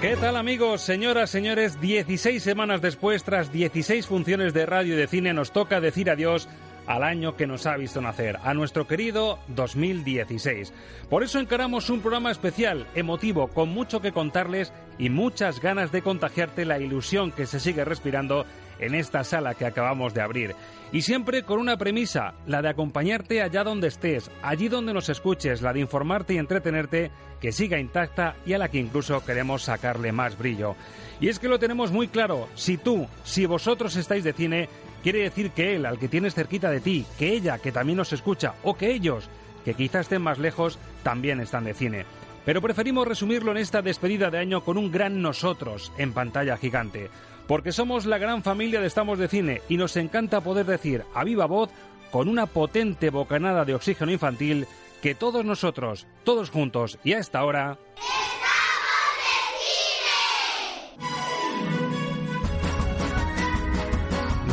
¿Qué tal amigos, señoras, señores? 16 semanas después, tras 16 funciones de radio y de cine, nos toca decir adiós al año que nos ha visto nacer, a nuestro querido 2016. Por eso encaramos un programa especial, emotivo, con mucho que contarles y muchas ganas de contagiarte la ilusión que se sigue respirando en esta sala que acabamos de abrir. Y siempre con una premisa, la de acompañarte allá donde estés, allí donde nos escuches, la de informarte y entretenerte, que siga intacta y a la que incluso queremos sacarle más brillo. Y es que lo tenemos muy claro, si tú, si vosotros estáis de cine, quiere decir que él, al que tienes cerquita de ti, que ella, que también nos escucha, o que ellos, que quizás estén más lejos, también están de cine. Pero preferimos resumirlo en esta despedida de año con un gran nosotros en pantalla gigante. Porque somos la gran familia de Estamos de Cine y nos encanta poder decir a viva voz, con una potente bocanada de oxígeno infantil, que todos nosotros, todos juntos y a esta hora...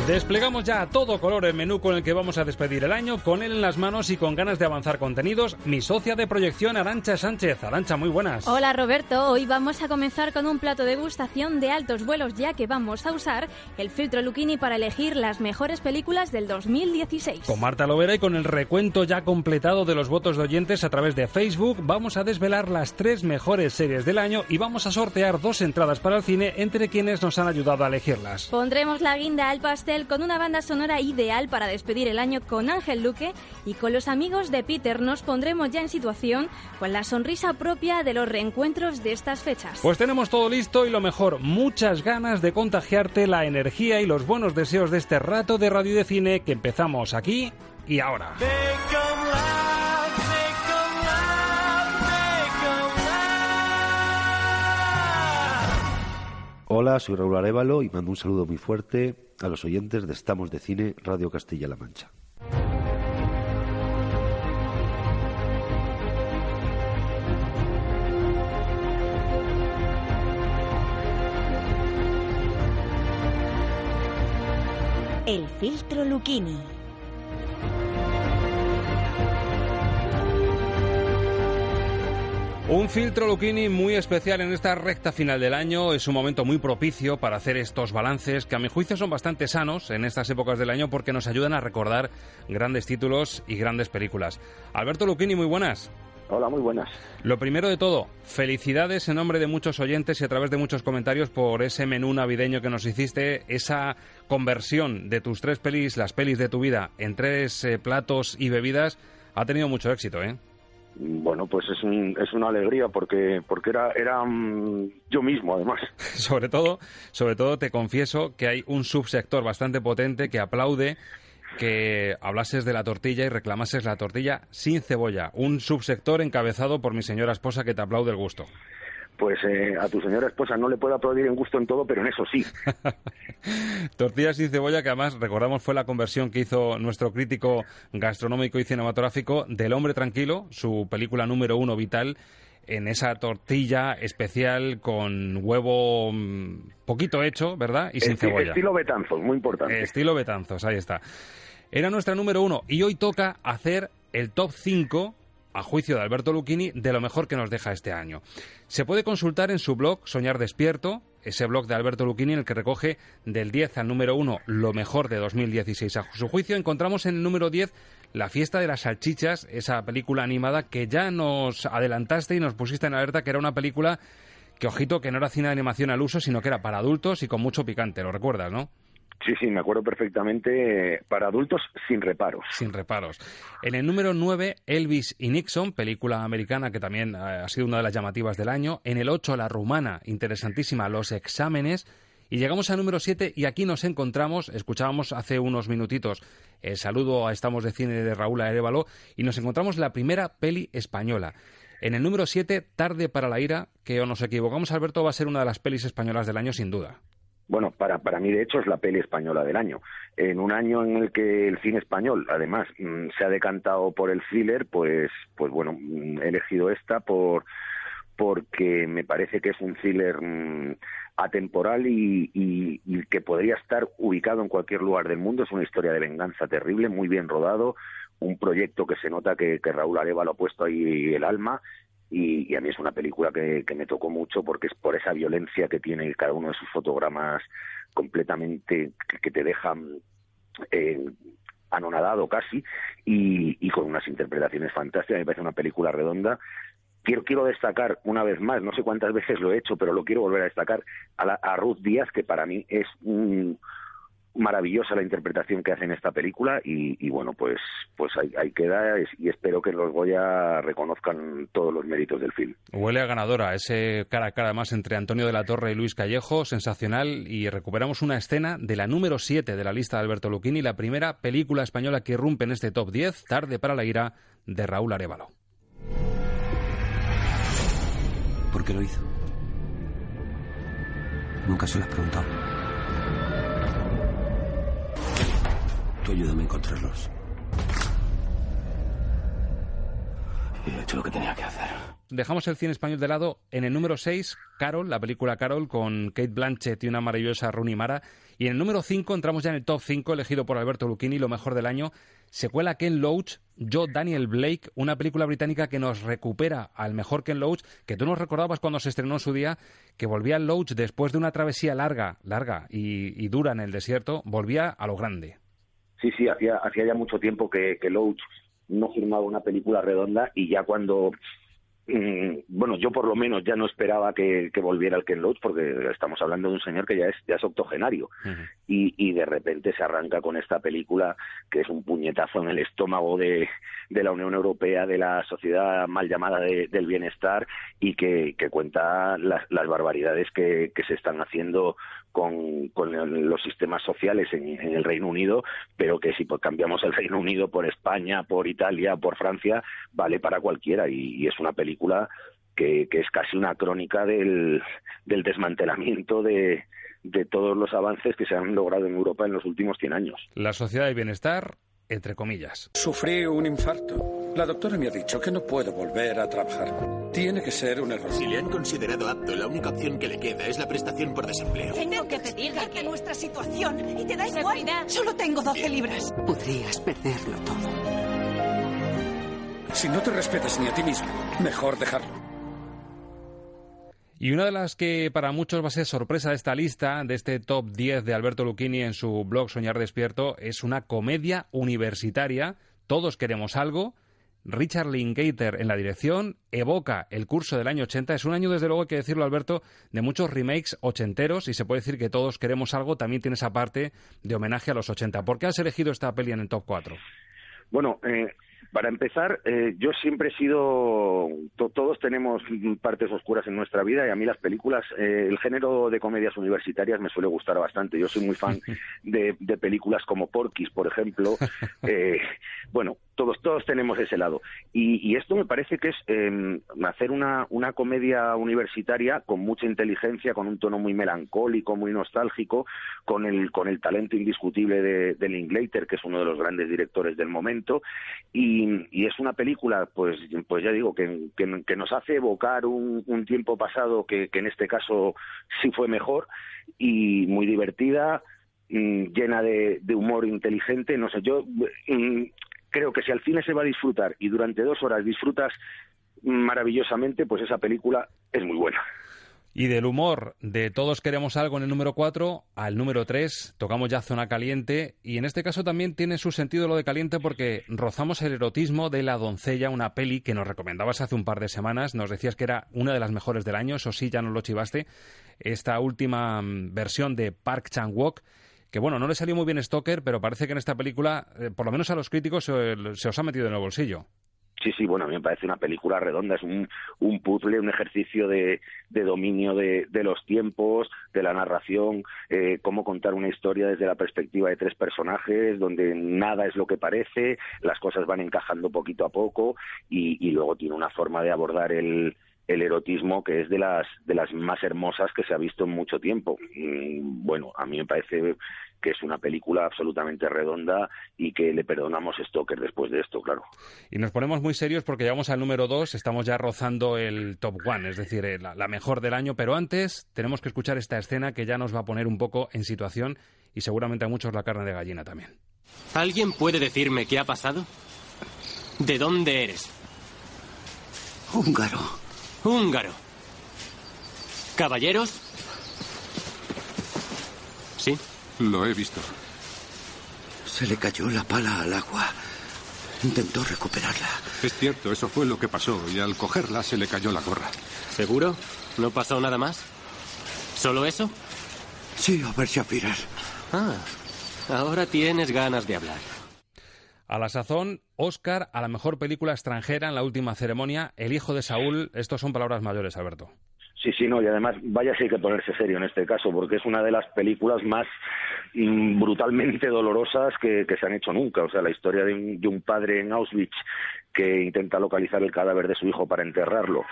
Desplegamos ya a todo color el menú con el que vamos a despedir el año, con él en las manos y con ganas de avanzar contenidos, mi socia de proyección Arancha Sánchez. Arancha, muy buenas. Hola Roberto, hoy vamos a comenzar con un plato de gustación de altos vuelos ya que vamos a usar el filtro Lucchini para elegir las mejores películas del 2016. Con Marta Lovera y con el recuento ya completado de los votos de oyentes a través de Facebook, vamos a desvelar las tres mejores series del año y vamos a sortear dos entradas para el cine entre quienes nos han ayudado a elegirlas. Pondremos la guinda al pastel con una banda sonora ideal para despedir el año con Ángel Luque y con los amigos de Peter nos pondremos ya en situación con la sonrisa propia de los reencuentros de estas fechas. Pues tenemos todo listo y lo mejor, muchas ganas de contagiarte la energía y los buenos deseos de este rato de radio y de cine que empezamos aquí y ahora. Hola, soy Raúl Arevalo y mando un saludo muy fuerte a los oyentes de Estamos de Cine Radio Castilla-La Mancha. El filtro Lucchini. Un filtro Lucchini muy especial en esta recta final del año. Es un momento muy propicio para hacer estos balances que a mi juicio son bastante sanos en estas épocas del año porque nos ayudan a recordar grandes títulos y grandes películas. Alberto Lucchini, muy buenas. Hola, muy buenas. Lo primero de todo, felicidades en nombre de muchos oyentes y a través de muchos comentarios por ese menú navideño que nos hiciste, esa conversión de tus tres pelis, las pelis de tu vida, en tres eh, platos y bebidas, ha tenido mucho éxito, ¿eh? Bueno, pues es, un, es una alegría porque porque era era um, yo mismo además. sobre todo, sobre todo te confieso que hay un subsector bastante potente que aplaude que hablases de la tortilla y reclamases la tortilla sin cebolla, un subsector encabezado por mi señora esposa que te aplaude el gusto. Pues eh, a tu señora esposa no le puedo aplaudir en gusto en todo, pero en eso sí. Tortillas sin cebolla, que además recordamos fue la conversión que hizo nuestro crítico gastronómico y cinematográfico del Hombre Tranquilo, su película número uno vital, en esa tortilla especial con huevo mm, poquito hecho, ¿verdad? Y sin Esti- cebolla. Estilo Betanzos, muy importante. Estilo Betanzos, ahí está. Era nuestra número uno y hoy toca hacer el top 5 a juicio de Alberto Lucchini, de lo mejor que nos deja este año. Se puede consultar en su blog Soñar Despierto, ese blog de Alberto Lucchini en el que recoge del 10 al número 1 lo mejor de 2016. A su juicio encontramos en el número 10 La fiesta de las salchichas, esa película animada que ya nos adelantaste y nos pusiste en alerta que era una película que ojito que no era cine de animación al uso, sino que era para adultos y con mucho picante, lo recuerdas, ¿no? Sí, sí, me acuerdo perfectamente. Para adultos sin reparos. Sin reparos. En el número 9, Elvis y Nixon, película americana que también eh, ha sido una de las llamativas del año. En el 8, La Rumana, interesantísima, Los Exámenes. Y llegamos al número 7 y aquí nos encontramos, escuchábamos hace unos minutitos el saludo a Estamos de Cine de Raúl Arevalo y nos encontramos la primera peli española. En el número 7, Tarde para la ira, que o nos equivocamos Alberto, va a ser una de las pelis españolas del año sin duda. Bueno, para, para mí de hecho es la peli española del año. En un año en el que el cine español, además, mm, se ha decantado por el thriller, pues, pues bueno, mm, he elegido esta por porque me parece que es un thriller mm, atemporal y, y, que podría estar ubicado en cualquier lugar del mundo. Es una historia de venganza terrible, muy bien rodado, un proyecto que se nota que, que Raúl Areva lo ha puesto ahí el alma y, a mí es una película que, me tocó mucho porque es por esa violencia que tiene cada uno de sus fotogramas completamente que, te dejan eh, anonadado casi y, con unas interpretaciones fantásticas. Me parece una película redonda. Quiero, quiero destacar una vez más, no sé cuántas veces lo he hecho, pero lo quiero volver a destacar, a, a Ruth Díaz, que para mí es un, maravillosa la interpretación que hace en esta película y, bueno, pues, pues ahí, queda y espero que los Goya reconozcan todos los méritos del film. Huele a ganadora, ese cara a cara más entre Antonio de la Torre y Luis Callejo, sensacional y recuperamos una escena de la número 7 de la lista de Alberto Lucchini, la primera película española que irrumpe en este top 10, Tarde para la ira, de Raúl Arevalo. ¿Por qué lo hizo? Nunca se lo has preguntado. Ayúdame a encontrarlos. he hecho lo que tenía que hacer. Dejamos el cine español de lado. En el número 6, Carol, la película Carol, con Kate Blanchett y una maravillosa Rooney Mara. Y en el número 5 entramos ya en el top 5, elegido por Alberto Lucchini, lo mejor del año. Secuela Ken Loach, Yo Daniel Blake, una película británica que nos recupera al mejor Ken Loach, que tú nos recordabas cuando se estrenó en su día, que volvía Loach después de una travesía larga, larga y dura en el desierto, volvía a lo grande. Sí, sí, hacía, hacía ya mucho tiempo que, que Loach no firmaba una película redonda y ya cuando mm, bueno, yo por lo menos ya no esperaba que, volviera el Ken Loach porque estamos hablando de un señor que ya es, ya es octogenario. Y, y, de repente se arranca con esta película que es un puñetazo en el estómago de, de la Unión Europea, de la sociedad mal llamada del bienestar y que, que cuenta las, las barbaridades que, que se están haciendo con, con los sistemas sociales en, el Reino Unido, pero que si cambiamos el Reino Unido por España, por Italia, por Francia, vale para cualquiera y, es una película que, es casi una crónica del, del desmantelamiento de, todos los avances que se han logrado en Europa en los últimos 100 años. La sociedad de bienestar entre comillas. Sufrí un infarto. La doctora me ha dicho que no puedo volver a trabajar. Tiene que ser un error. Si le han considerado apto, la única opción que le queda es la prestación por desempleo. Tengo que pedirle que nuestra situación y te da igual. Solo tengo 12 libras. Podrías perderlo todo. Si no te respetas ni a ti mismo, mejor dejarlo. Y una de las que para muchos va a ser sorpresa de esta lista, de este top 10 de Alberto Lucchini en su blog Soñar Despierto, es una comedia universitaria. Todos queremos algo. Richard Linklater en la dirección evoca el curso del año 80. Es un año, desde luego, hay que decirlo, Alberto, de muchos remakes ochenteros y se puede decir que todos queremos algo. También tiene esa parte de homenaje a los 80. ¿Por qué has elegido esta peli en el top 4? Bueno, eh, para empezar, eh, yo siempre he sido, todos tenemos partes oscuras en nuestra vida y a mí las películas, eh, el género de comedias universitarias me suele gustar bastante. Yo soy muy fan de, películas como Porky's, por ejemplo. Eh, bueno, todos, todos tenemos ese lado. Y, esto me parece que es em, hacer una, una comedia universitaria con mucha inteligencia, con un tono muy melancólico, muy nostálgico, con el, con el talento indiscutible de, de que es uno de los grandes directores del momento. Y, y es una película, pues, pues ya digo, que, que, nos hace evocar un, un tiempo pasado que, en este caso sí fue mejor y muy divertida mm, llena de, de, humor inteligente. No sé, yo mm, creo que si al cine se va a disfrutar y durante dos horas disfrutas maravillosamente, pues esa película es muy buena. Y del humor de Todos queremos algo en el número 4 al número 3 tocamos ya Zona Caliente y en este caso también tiene su sentido lo de caliente porque rozamos el erotismo de La doncella, una peli que nos recomendabas hace un par de semanas, nos decías que era una de las mejores del año, eso sí, ya nos lo chivaste, esta última mm, versión de Park Chan-wook que bueno, no le salió muy bien Stoker, pero parece que en esta película, eh, por lo menos a los críticos, se, os ha metido en el bolsillo. Sí, sí, bueno, a mí me parece una película redonda, es un, un puzzle, un ejercicio de, de dominio de, de, los tiempos, de la narración, eh, cómo contar una historia desde la perspectiva de tres personajes, donde nada es lo que parece, las cosas van encajando poquito a poco y, y luego tiene una forma de abordar el, el erotismo que es de las de las más hermosas que se ha visto en mucho tiempo. Mm, bueno, a mí me parece que es una película absolutamente redonda y que le perdonamos Stoker después de esto, claro. Y nos ponemos muy serios porque llegamos al número 2, estamos ya rozando el top one, es decir, eh, la, la mejor del año, pero antes tenemos que escuchar esta escena que ya nos va a poner un poco en situación y seguramente a muchos la carne de gallina también. ¿Alguien puede decirme qué ha pasado? ¿De dónde eres? Húngaro. Húngaro. ¿Caballeros? Sí. Lo he visto. Se le cayó la pala al agua. Intentó recuperarla. Es cierto, eso fue lo que pasó y al cogerla se le cayó la gorra. ¿Seguro? ¿No pasó nada más? ¿Solo eso? Sí, a ver, Shapirar. Ah, ahora tienes ganas de hablar. A la sazón, Oscar a la mejor película extranjera en la última ceremonia, El hijo de Saúl. Estos son palabras mayores, Alberto. Sí, sí, no, y además, vaya si hay que ponerse serio en este caso, porque es una de las películas más mm, brutalmente dolorosas que, que, se han hecho nunca. O sea, la historia de un, de un, padre en Auschwitz que intenta localizar el cadáver de su hijo para enterrarlo,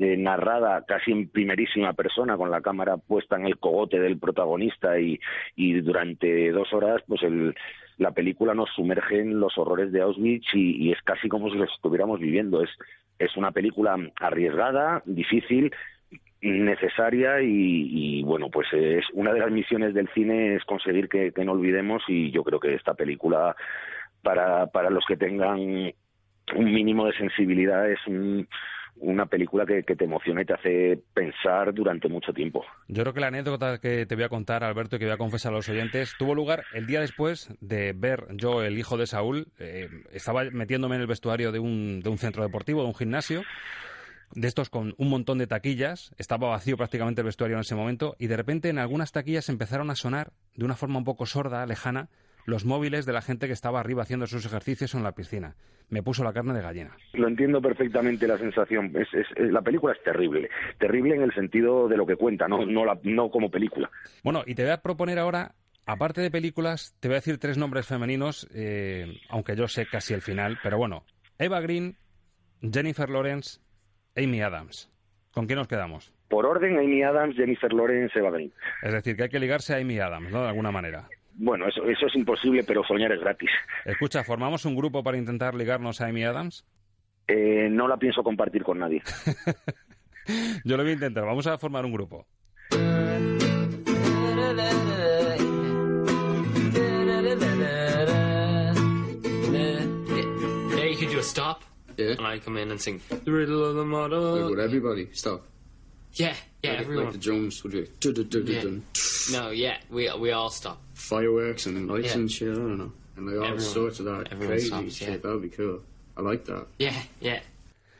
eh, narrada casi en primerísima persona, con la cámara puesta en el cogote del protagonista y, y durante dos horas, pues el, la película nos sumerge en los horrores de Auschwitz y, es casi como si los estuviéramos viviendo. Es, es una película arriesgada, difícil, necesaria y, y, bueno pues es una de las misiones del cine es conseguir que, que, no olvidemos y yo creo que esta película para para los que tengan un mínimo de sensibilidad es un, una película que, te emociona y te hace pensar durante mucho tiempo. Yo creo que la anécdota que te voy a contar, Alberto, y que voy a confesar a los oyentes, tuvo lugar el día después de ver yo, el hijo de Saúl, eh, estaba metiéndome en el vestuario de un, de un centro deportivo, de un gimnasio, de estos con un montón de taquillas, estaba vacío prácticamente el vestuario en ese momento, y de repente en algunas taquillas empezaron a sonar de una forma un poco sorda, lejana, los móviles de la gente que estaba arriba haciendo sus ejercicios en la piscina. Me puso la carne de gallina. Lo entiendo perfectamente la sensación. Es, es, es, la película es terrible. Terrible en el sentido de lo que cuenta, no, no, la, no como película. Bueno, y te voy a proponer ahora Aparte de películas, te voy a decir tres nombres femeninos, eh, aunque yo sé casi el final, pero bueno, Eva Green, Jennifer Lawrence Amy Adams. ¿Con quién nos quedamos? Por orden, Amy Adams, Jennifer Lawrence, Eva Green. Es decir, que hay que ligarse a Amy Adams, ¿no? De alguna manera. Bueno, eso, eso es imposible, pero soñar es gratis. Escucha, ¿formamos un grupo para intentar ligarnos a Amy Adams? Eh, no la pienso compartir con nadie. Yo lo voy a intentar. Vamos a formar un grupo. Hey, could you stop? Yeah. And I come in and sing the riddle of the model. Like, would everybody stop? Yeah, yeah, like, everyone. Like the drums would be. Dun, dun, dun, Yeah. dun. No, yeah, we we all stop. Fireworks and lights Yeah. and shit. I don't know. And like all Everyone- sorts of that everyone crazy stops, shit. yeah. That would be cool. I like that. Yeah, yeah.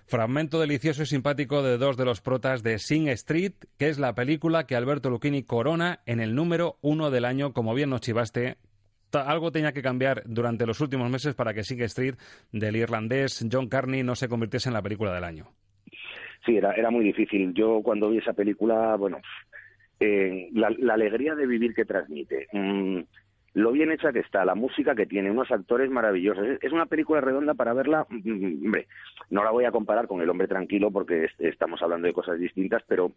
Fragmento delicioso y simpático de dos de los protas de Sing Street, que es la película que Alberto Lucchini corona en el número uno del año, como bien nos chivaste. Algo tenía que cambiar durante los últimos meses para que Sing Street del irlandés John Carney no se convirtiese en la película del año. Sí, era, era muy difícil. Yo cuando vi esa película, bueno, eh, la, alegría de vivir que transmite, mm, lo bien hecha que está, la música que tiene, unos actores maravillosos. Es, una película redonda para verla, mm, hombre, no la voy a comparar con El hombre tranquilo porque es- estamos hablando de cosas distintas, pero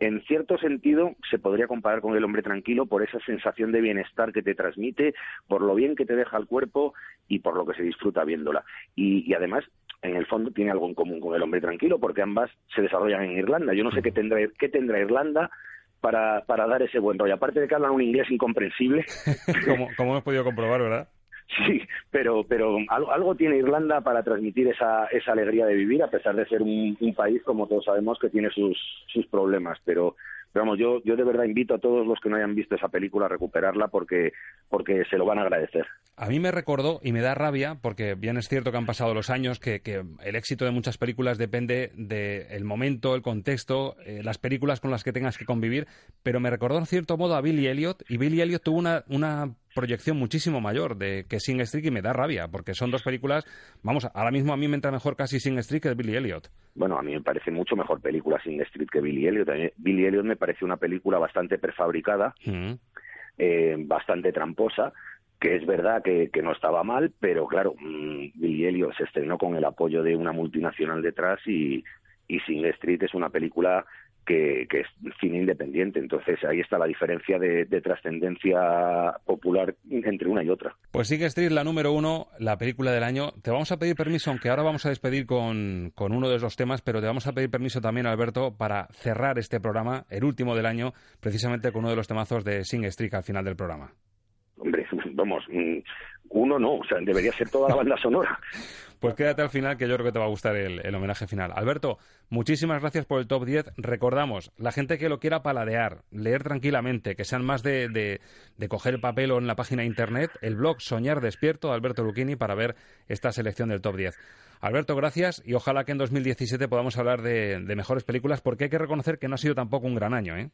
en cierto sentido se podría comparar con El hombre tranquilo por esa sensación de bienestar que te transmite, por lo bien que te deja el cuerpo y por lo que se disfruta viéndola. Y, y además en el fondo tiene algo en común con El hombre tranquilo, porque ambas se desarrollan en Irlanda. Yo no sé qué tendrá, qué tendrá Irlanda para, para dar ese buen rollo. Aparte de que hablan un inglés incomprensible, como, como hemos podido comprobar, ¿verdad? sí, pero, pero algo, algo tiene Irlanda para transmitir esa, esa alegría de vivir, a pesar de ser un, un país, como todos sabemos, que tiene sus, sus problemas. Pero, Vamos, yo, yo de verdad invito a todos los que no hayan visto esa película a recuperarla porque, porque se lo van a agradecer. A mí me recordó y me da rabia, porque bien es cierto que han pasado los años, que, que el éxito de muchas películas depende del momento, el contexto, eh, las películas con las que tengas que convivir, pero me recordó en cierto modo a Billy Elliot, y Billy Elliot tuvo una, una proyección muchísimo mayor de que Sing Street y me da rabia, porque son dos películas, vamos, ahora mismo a mí me entra mejor casi Sing Street que Billy Elliot. Bueno, a mí me parece mucho mejor película Sing Street que Billy Elliot. Billy Elliot me parece una película bastante prefabricada, Mm. eh, bastante tramposa, que es verdad que, que no estaba mal, pero claro, mm, Billy Elliot se estrenó con el apoyo de una multinacional detrás y, y Sing Street es una película que, que es cine independiente. Entonces ahí está la diferencia de, de trascendencia popular entre una y otra. Pues Sing Street, la número uno, la película del año. Te vamos a pedir permiso, aunque ahora vamos a despedir con, con uno de los temas, pero te vamos a pedir permiso también, Alberto, para cerrar este programa, el último del año, precisamente con uno de los temazos de Sing Street al final del programa. Hombre, vamos, mm, uno no, o sea, debería ser toda la banda sonora. Pues quédate al final, que yo creo que te va a gustar el, homenaje final. Alberto, muchísimas gracias por el top 10. Recordamos, la gente que lo quiera paladear, leer tranquilamente, que sean más de, de, de coger el papel o en la página de internet, el blog Soñar Despierto, Alberto Lucchini, para ver esta selección del top 10. Alberto, gracias y ojalá que en 2017 podamos hablar de, de mejores películas, porque hay que reconocer que no ha sido tampoco un gran año, ¿eh?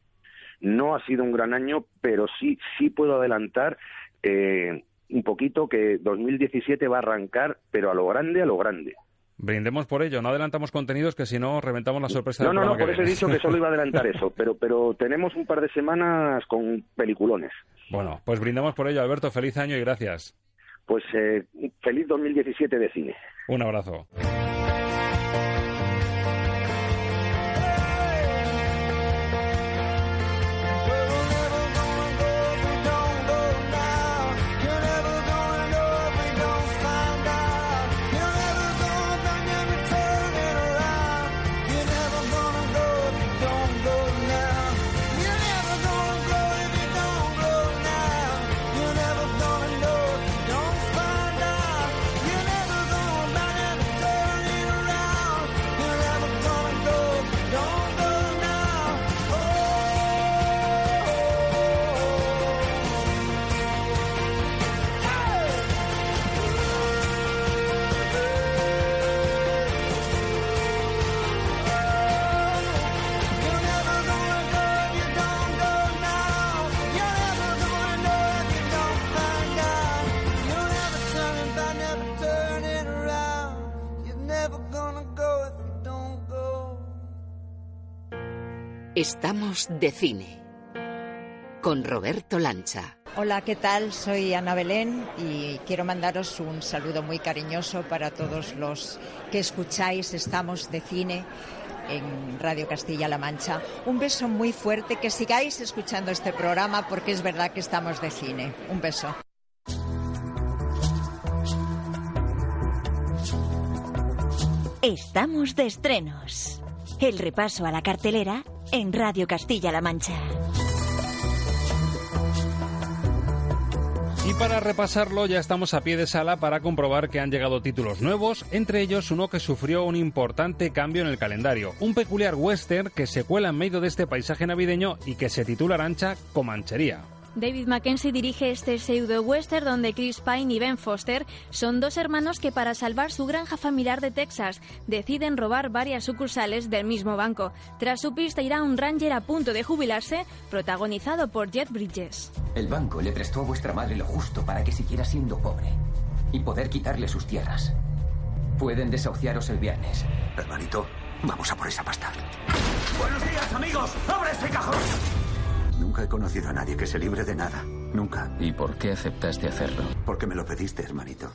No ha sido un gran año, pero sí, sí puedo adelantar eh, un poquito que 2017 va a arrancar, pero a lo grande, a lo grande. Brindemos por ello, no adelantamos contenidos que si no reventamos la sorpresa No, no, no, por eso he dicho que solo iba a adelantar eso, pero, pero tenemos un par de semanas con peliculones. Bueno, pues brindamos por ello, Alberto, feliz año y gracias. Pues eh, feliz 2017 de cine. Un abrazo. Estamos de cine con Roberto Lancha. Hola, ¿qué tal? Soy Ana Belén y quiero mandaros un saludo muy cariñoso para todos los que escucháis Estamos de cine en Radio Castilla-La Mancha. Un beso muy fuerte, que sigáis escuchando este programa porque es verdad que estamos de cine. Un beso. Estamos de estrenos. El repaso a la cartelera en Radio Castilla-La Mancha. Y para repasarlo ya estamos a pie de sala para comprobar que han llegado títulos nuevos, entre ellos uno que sufrió un importante cambio en el calendario, un peculiar western que se cuela en medio de este paisaje navideño y que se titula Arancha Comanchería. David Mackenzie dirige este pseudo-western donde Chris Pine y Ben Foster son dos hermanos que para salvar su granja familiar de Texas deciden robar varias sucursales del mismo banco. Tras su pista irá un ranger a punto de jubilarse, protagonizado por Jet Bridges. El banco le prestó a vuestra madre lo justo para que siguiera siendo pobre y poder quitarle sus tierras. Pueden desahuciaros el viernes. Hermanito, vamos a por esa pasta. Buenos días, amigos. ¡Abre ese cajón! Nunca he conocido a nadie que se libre de nada. Nunca. ¿Y por qué aceptaste hacerlo? Porque me lo pediste, hermanito.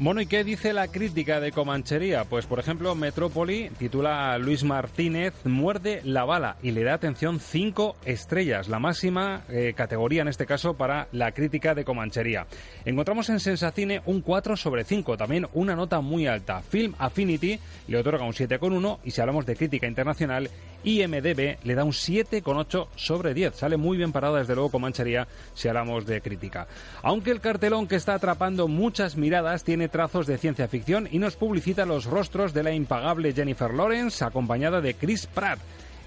Bueno, ¿y qué dice la crítica de Comanchería? Pues, por ejemplo, Metrópoli titula a Luis Martínez Muerde la bala y le da atención cinco estrellas, la máxima eh, categoría en este caso para la crítica de Comanchería. Encontramos en Sensacine un 4 sobre 5, también una nota muy alta. Film Affinity le otorga un 7,1 y si hablamos de crítica internacional, IMDB le da un 7,8 sobre 10. Sale muy bien parada desde luego Comanchería si hablamos de crítica. Aunque el cartelón que está atrapando muchas miradas tiene trazos de ciencia ficción y nos publicita los rostros de la impagable Jennifer Lawrence acompañada de Chris Pratt.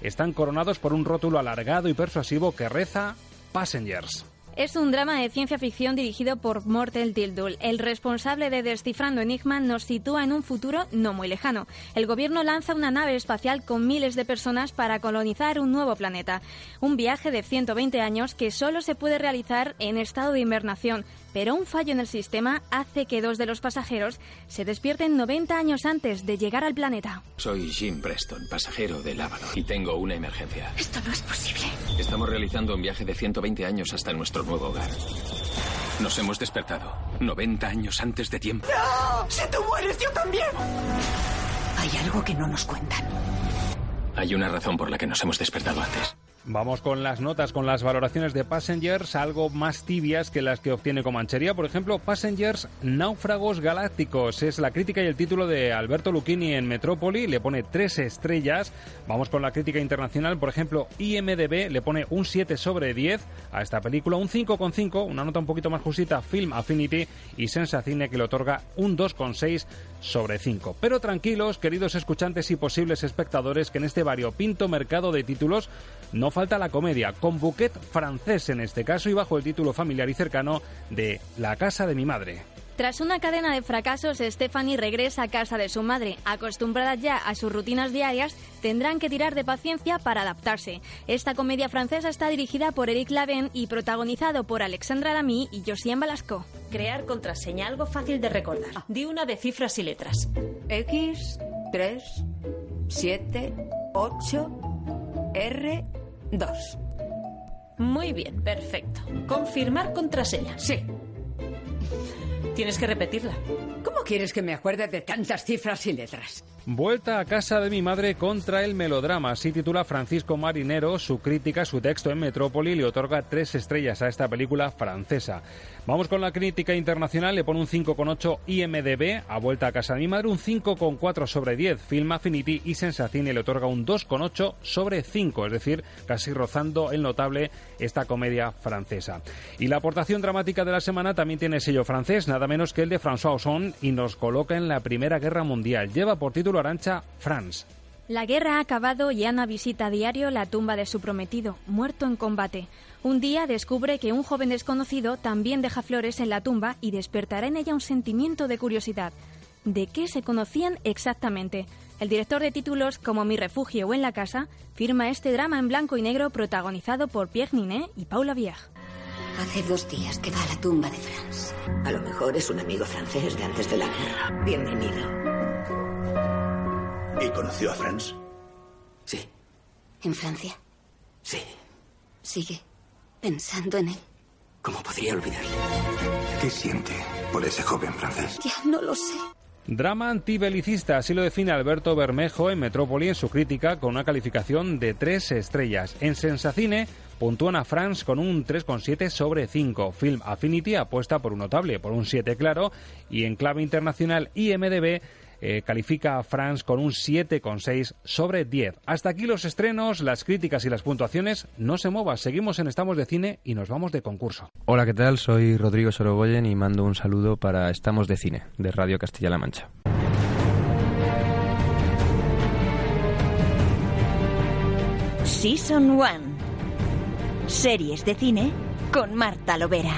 están coronados por un rótulo alargado y persuasivo que reza Passengers. Es un drama de ciencia ficción dirigido por Mortel Tildul. El responsable de Descifrando Enigma nos sitúa en un futuro no muy lejano. El gobierno lanza una nave espacial con miles de personas para colonizar un nuevo planeta. Un viaje de 120 años que solo se puede realizar en estado de invernación, pero un fallo en el sistema hace que dos de los pasajeros se despierten 90 años antes de llegar al planeta. Soy Jim Preston, pasajero del Avalon, y tengo una emergencia. Esto no es posible. Estamos realizando un viaje de 120 años hasta nuestro nuevo hogar. Nos hemos despertado 90 años antes de tiempo. ¡No! ¡Si tú mueres, yo también! Hay algo que no nos cuentan. Hay una razón por la que nos hemos despertado antes. Vamos con las notas, con las valoraciones de Passengers, algo más tibias que las que obtiene Comanchería. Por ejemplo, Passengers Náufragos Galácticos. Es la crítica y el título de Alberto Lucchini en Metrópoli. Le pone tres estrellas. Vamos con la crítica internacional. Por ejemplo, IMDB le pone un 7 sobre 10 a esta película. Un 5,5, una nota un poquito más justita, Film Affinity. Y Sensacine que le otorga un 2,6 sobre 5. Pero tranquilos, queridos escuchantes y posibles espectadores, que en este variopinto mercado de títulos no falta la comedia, con buquet francés en este caso y bajo el título familiar y cercano de La casa de mi madre. Tras una cadena de fracasos, Stephanie regresa a casa de su madre. Acostumbrada ya a sus rutinas diarias, tendrán que tirar de paciencia para adaptarse. Esta comedia francesa está dirigida por Eric Laven y protagonizado por Alexandra Lamy y Josiane Balasco. Crear contraseña, algo fácil de recordar. Di una de cifras y letras. X, 3, 7, 8, R, 2. Muy bien, perfecto. Confirmar contraseña. Sí. Tienes que repetirla. ¿Cómo quieres que me acuerde de tantas cifras y letras? Vuelta a casa de mi madre contra el melodrama. Así titula Francisco Marinero su crítica, su texto en Metrópoli le otorga tres estrellas a esta película francesa. Vamos con la crítica internacional, le pone un 5,8 IMDB, a Vuelta a casa de mi madre un 5,4 sobre 10, Film Affinity y Sensacine le otorga un 2,8 sobre 5, es decir, casi rozando el notable esta comedia francesa. Y la aportación dramática de la semana también tiene sello francés, nada menos que el de François Ozon y nos coloca en la Primera Guerra Mundial. Lleva por título Arancha France. La guerra ha acabado y Ana visita a diario la tumba de su prometido, muerto en combate. Un día descubre que un joven desconocido también deja flores en la tumba y despertará en ella un sentimiento de curiosidad. ¿De qué se conocían exactamente? El director de títulos como Mi refugio o En la casa firma este drama en blanco y negro protagonizado por Pierre Ninet y Paula Vier. Hace dos días que va a la tumba de Franz. A lo mejor es un amigo francés de antes de la guerra. Bienvenido. ¿Y conoció a Franz? Sí. ¿En Francia? Sí. Sigue pensando en él. ¿Cómo podría olvidarle? ¿Qué siente por ese joven francés? Ya no lo sé. Drama antibelicista, así lo define Alberto Bermejo en Metrópoli en su crítica con una calificación de tres estrellas. En Sensacine puntúan a France con un 3,7 sobre 5. Film Affinity apuesta por un notable, por un 7 claro, y en clave internacional IMDB eh, califica a France con un 7,6 sobre 10. Hasta aquí los estrenos, las críticas y las puntuaciones. No se mueva, seguimos en Estamos de Cine y nos vamos de concurso. Hola, ¿qué tal? Soy Rodrigo Sorogoyen y mando un saludo para Estamos de Cine, de Radio Castilla-La Mancha. Season 1. Series de cine con Marta Lovera.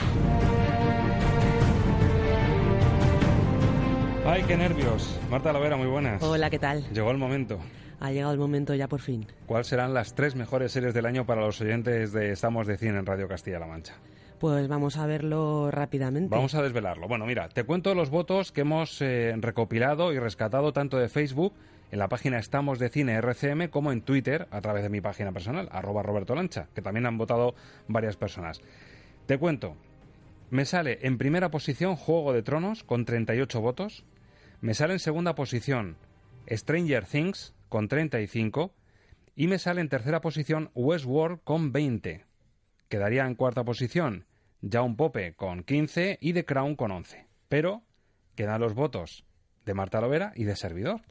Ay, qué nervios. Marta Lovera, muy buenas. Hola, ¿qué tal? Llegó el momento. Ha llegado el momento ya por fin. ¿Cuáles serán las tres mejores series del año para los oyentes de Estamos de Cine en Radio Castilla-La Mancha? Pues vamos a verlo rápidamente. Vamos a desvelarlo. Bueno, mira, te cuento los votos que hemos eh, recopilado y rescatado tanto de Facebook, en la página Estamos de Cine RCM, como en Twitter, a través de mi página personal, arroba Roberto Lancha, que también han votado varias personas. Te cuento, me sale en primera posición Juego de Tronos con 38 votos. Me sale en segunda posición Stranger Things con 35. Y me sale en tercera posición Westworld con 20. Quedaría en cuarta posición Jaun Pope con 15 y The Crown con 11. Pero quedan los votos de Marta Lovera y de Servidor.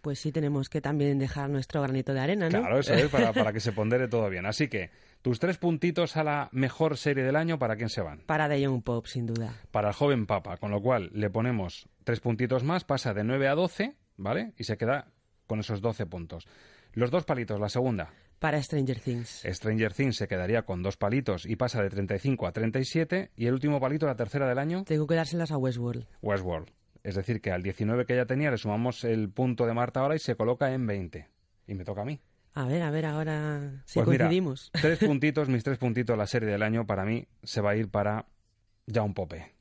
Pues sí, tenemos que también dejar nuestro granito de arena, ¿no? Claro, eso es, para, para que se pondere todo bien. Así que, tus tres puntitos a la mejor serie del año, ¿para quién se van? Para The Young Pop, sin duda. Para el joven Papa, con lo cual le ponemos tres puntitos más, pasa de 9 a 12, ¿vale? Y se queda con esos 12 puntos. Los dos palitos, la segunda. Para Stranger Things. Stranger Things se quedaría con dos palitos y pasa de 35 a 37. Y el último palito, la tercera del año, Tengo que dárselas a Westworld. Westworld. Es decir, que al 19 que ya tenía le sumamos el punto de Marta ahora y se coloca en 20. Y me toca a mí. A ver, a ver, ahora si Pues mira, coincidimos. tres puntitos, mis tres puntitos, la serie del año para mí se va a ir para John Pope.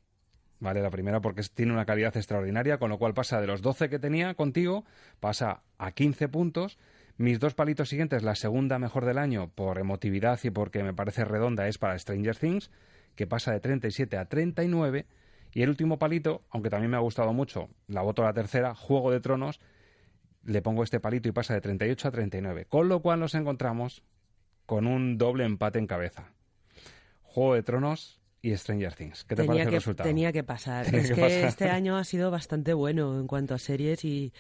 Vale, la primera porque tiene una calidad extraordinaria, con lo cual pasa de los 12 que tenía contigo, pasa a 15 puntos. Mis dos palitos siguientes, la segunda mejor del año, por emotividad y porque me parece redonda, es para Stranger Things, que pasa de 37 a 39. Y el último palito, aunque también me ha gustado mucho, la voto a la tercera, Juego de Tronos, le pongo este palito y pasa de 38 a 39. Con lo cual nos encontramos con un doble empate en cabeza. Juego de Tronos y Stranger Things. ¿Qué te tenía parece que, el resultado? Tenía que pasar. Tenía es que que, pasar. este año ha sido bastante bueno en cuanto a series y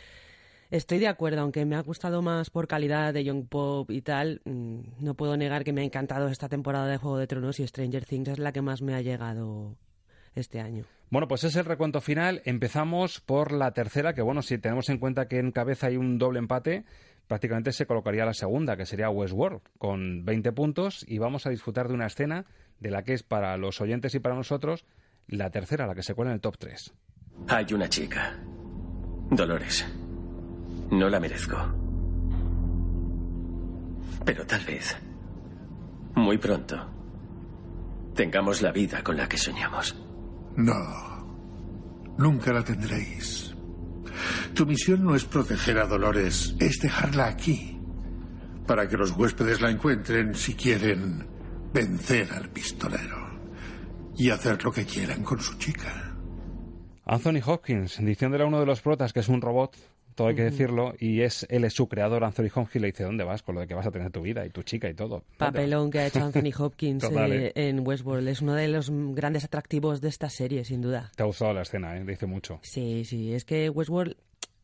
estoy de acuerdo, aunque me ha gustado más por calidad de Young Pop y tal, mm, no puedo negar que me ha encantado esta temporada de Juego de Tronos y Stranger Things es la que más me ha llegado este año. Bueno, pues es el recuento final. Empezamos por la tercera, que bueno, si tenemos en cuenta que en cabeza hay un doble empate, prácticamente se colocaría la segunda, que sería Westworld, con 20 puntos, y vamos a disfrutar de una escena de la que es para los oyentes y para nosotros la tercera, la que se cuela en el top 3. Hay una chica. Dolores. No la merezco. Pero tal vez, muy pronto, tengamos la vida con la que soñamos. No. Nunca la tendréis. Tu misión no es proteger a Dolores, es dejarla aquí. Para que los huéspedes la encuentren si quieren vencer al pistolero. Y hacer lo que quieran con su chica. Anthony Hopkins, diciéndole a uno de los protas que es un robot, todo hay que decirlo, y es él es su creador, Anthony Hopkins, le dice, ¿dónde vas? Con lo de que vas a tener tu vida y tu chica y todo. Papelón que ha hecho Anthony Hopkins Total, eh, ¿eh? en Westworld es uno de los grandes atractivos de esta serie, sin duda. Te ha gustado la escena, ¿eh? Dice mucho. Sí, sí, es que Westworld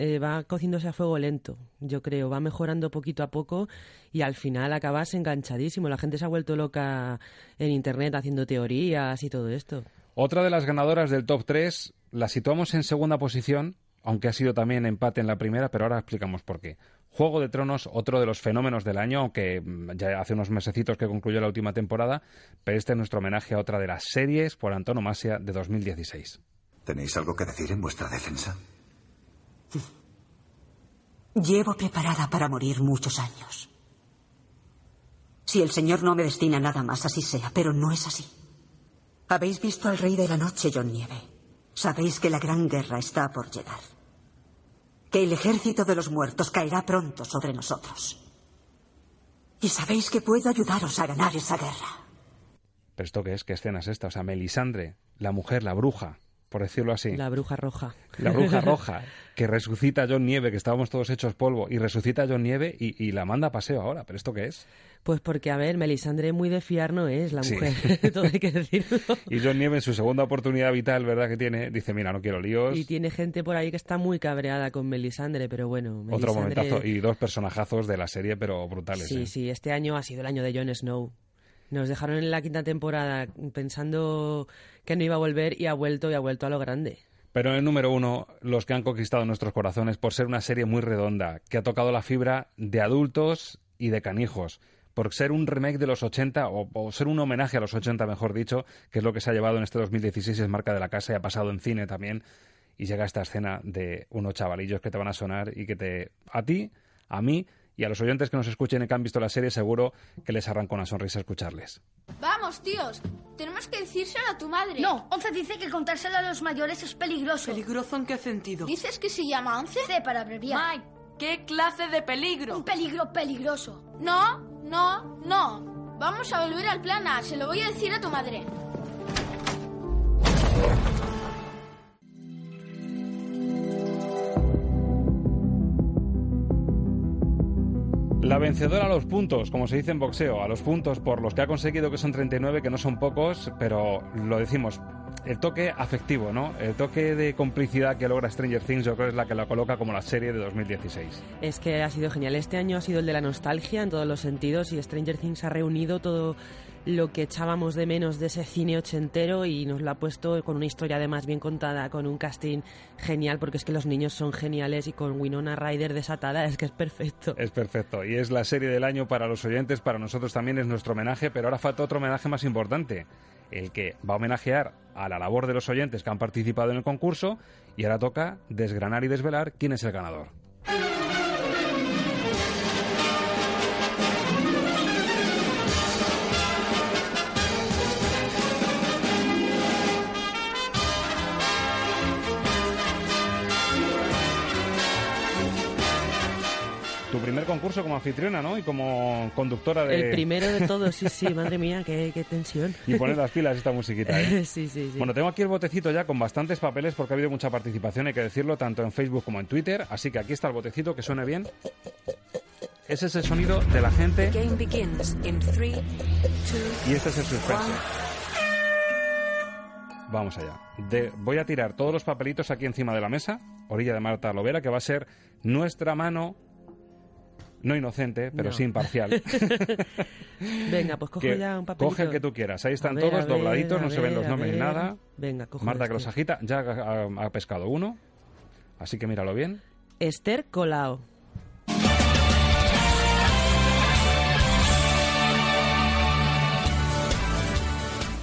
eh, va cociéndose a fuego lento, yo creo, va mejorando poquito a poco y al final acabas enganchadísimo. La gente se ha vuelto loca en internet haciendo teorías y todo esto. Otra de las ganadoras del top 3 la situamos en segunda posición, aunque ha sido también empate en la primera, pero ahora explicamos por qué. Juego de Tronos, otro de los fenómenos del año, aunque mm, ya hace unos mesecitos que concluyó la última temporada, pero este es nuestro homenaje a otra de las series por antonomasia de 2016. ¿Tenéis algo que decir en vuestra defensa? Llevo preparada para morir muchos años. Si el Señor no me destina nada más, así sea, pero no es así. Habéis visto al Rey de la Noche, John Nieve. Sabéis que la gran guerra está por llegar. Que el ejército de los muertos caerá pronto sobre nosotros. Y sabéis que puedo ayudaros a ganar esa guerra. ¿Pero esto qué es? ¿Qué escena es esta? O sea, Melisandre, la mujer, la bruja, por decirlo así. La bruja roja. La bruja roja, que resucita a John Nieve, que estábamos todos hechos polvo, y resucita a John Nieve y, y la manda a paseo ahora. ¿Pero esto qué es? Pues porque, a ver, Melisandre muy de fiar no es la Sí. mujer, todo hay que decirlo. Y John Nieve, en su segunda oportunidad vital, ¿verdad? Que tiene, dice, mira, no quiero líos. Y tiene gente por ahí que está muy cabreada con Melisandre, pero bueno, Otro Melisandre- momentazo. Y dos personajazos de la serie, pero brutales. Sí, ¿eh? sí, este año ha sido el año de Jon Snow. Nos dejaron en la quinta temporada pensando que no iba a volver y ha vuelto y ha vuelto a lo grande. Pero en el número uno, los que han conquistado nuestros corazones por ser una serie muy redonda, que ha tocado la fibra de adultos y de canijos. Por ser un remake de los 80, o, o ser un homenaje a los 80, mejor dicho, que es lo que se ha llevado en este 2016, es marca de la casa y ha pasado en cine también. Y llega esta escena de unos chavalillos que te van a sonar y que te. a ti, a mí y a los oyentes que nos escuchen y que han visto la serie, seguro que les arranca una sonrisa escucharles. Vamos, tíos. Tenemos que decírselo a tu madre. No, Once dice que contárselo a los mayores es peligroso. ¿Peligroso en qué sentido? ¿Dices que se llama Once? C para abreviar. Mike, ¿qué clase de peligro? Un peligro peligroso. No, no, no. Vamos a volver al plan A. Se lo voy a decir a tu madre. La vencedora a los puntos, como se dice en boxeo, a los puntos por los que ha conseguido, que son 39, que no son pocos, pero lo decimos, el toque afectivo, ¿no? El toque de complicidad que logra Stranger Things, yo creo que es la que la coloca como la serie de 2016. Es que ha sido genial. Este año ha sido el de la nostalgia en todos los sentidos y Stranger Things ha reunido todo lo que echábamos de menos de ese cine ochentero y nos lo ha puesto con una historia además bien contada, con un casting genial, porque es que los niños son geniales y con Winona Ryder desatada es que es perfecto. Es perfecto. Y es la serie del año para los oyentes, para nosotros también es nuestro homenaje, pero ahora falta otro homenaje más importante, el que va a homenajear a la labor de los oyentes que han participado en el concurso y ahora toca desgranar y desvelar quién es el ganador. Tu primer concurso como anfitriona, ¿no? Y como conductora de... El primero de todos, sí, sí, madre mía, qué, qué tensión. Y poner las pilas esta musiquita, ¿eh? sí, sí, sí. Bueno, tengo aquí el botecito ya con bastantes papeles porque ha habido mucha participación, hay que decirlo, tanto en Facebook como en Twitter. Así que aquí está el botecito, que suene bien. Ese es el sonido de la gente. Y este es el suspense. Vamos allá. De- voy a tirar todos los papelitos aquí encima de la mesa, orilla de Marta Lovera, que va a ser nuestra mano, no inocente, pero No. sí imparcial. Venga, pues cojo Que ya un papelito. Coge el que tú quieras. Ahí están ver, todos ver, dobladitos, no se ven los nombres ni nada. Venga, Marta que este. los agita, ya ha, ha- ha pescado uno. Así que míralo bien. Esther Colao.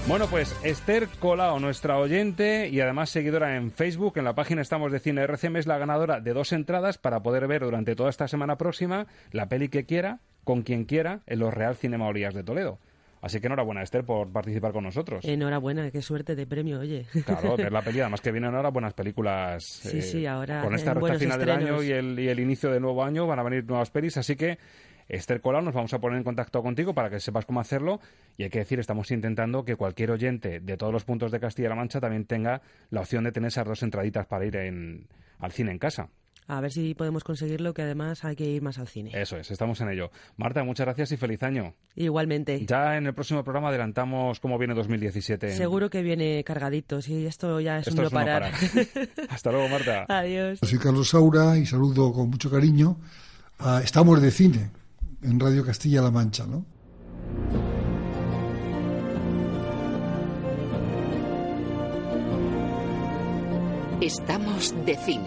Bueno, pues Esther Colao, nuestra oyente y además seguidora en Facebook, en la página Estamos de Cine RCM, es la ganadora de dos entradas para poder ver durante toda esta semana próxima la peli que quiera, con quien quiera, en los Real Cinema Orillas de Toledo. Así que enhorabuena, Esther, por participar con nosotros. Enhorabuena, qué suerte de premio, oye. Claro, ver la peli, además que vienen ahora buenas películas. eh, Sí, sí, ahora Con esta recta final del año y el, y el inicio del nuevo año van a venir nuevas pelis, así que Esther Colau, nos vamos a poner en contacto contigo para que sepas cómo hacerlo. Y hay que decir, estamos intentando que cualquier oyente de todos los puntos de Castilla-La Mancha también tenga la opción de tener esas dos entraditas para ir en- al cine en casa. A ver si podemos conseguirlo, que además hay que ir más al cine. Eso es, estamos en ello. Marta, muchas gracias y feliz año. Igualmente. Ya en el próximo programa adelantamos cómo viene 2017. en- Seguro que viene cargadito, sí, esto ya es Esto un no parar. Hasta luego, Marta. Adiós. Soy Carlos Saura y saludo con mucho cariño a Estamos de Cine en Radio Castilla-La Mancha, ¿no? Estamos de cine.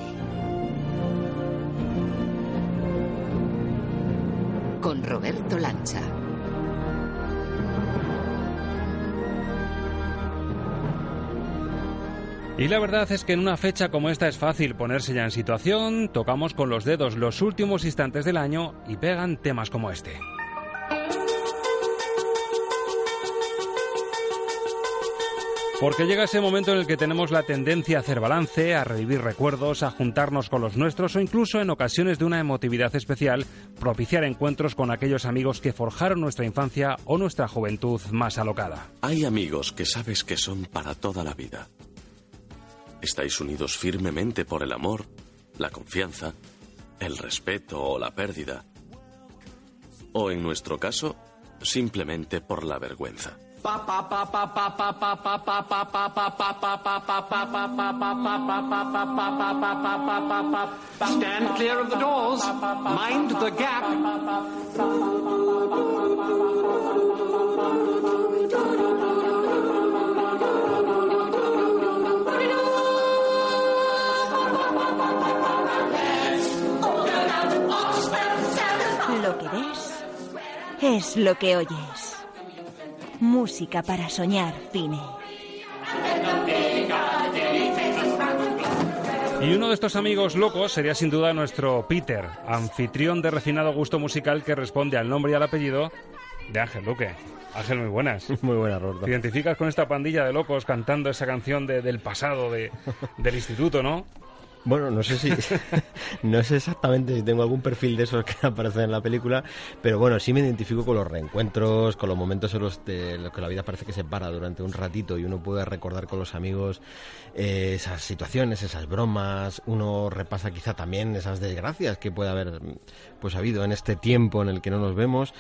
Con Roberto Lancha. Y la verdad es que en una fecha como esta es fácil ponerse ya en situación, tocamos con los dedos los últimos instantes del año y pegan temas como este. Porque llega ese momento en el que tenemos la tendencia a hacer balance, a revivir recuerdos, a juntarnos con los nuestros o incluso en ocasiones de una emotividad especial, propiciar encuentros con aquellos amigos que forjaron nuestra infancia o nuestra juventud más alocada. Hay amigos que sabes que son para toda la vida. Estáis unidos firmemente por el amor, la confianza, el respeto o la pérdida. O en nuestro caso, simplemente por la vergüenza. Stand clear of the doors. Mind the gap. Es lo que oyes. Música para soñar, cine. Y uno de estos amigos locos sería sin duda nuestro Peter, anfitrión de refinado gusto musical que responde al nombre y al apellido de Ángel Luque. Ángel, muy buenas. Muy buenas, Roberto. ¿Te identificas con esta pandilla de locos cantando esa canción de- del pasado de- del instituto, no? Bueno, no sé si. no sé exactamente si tengo algún perfil de esos que aparecen en la película, pero bueno, sí me identifico con los reencuentros, con los momentos en los, de, los que la vida parece que se para durante un ratito y uno puede recordar con los amigos eh, esas situaciones, esas bromas. Uno repasa quizá también esas desgracias que puede haber pues habido en este tiempo en el que no nos vemos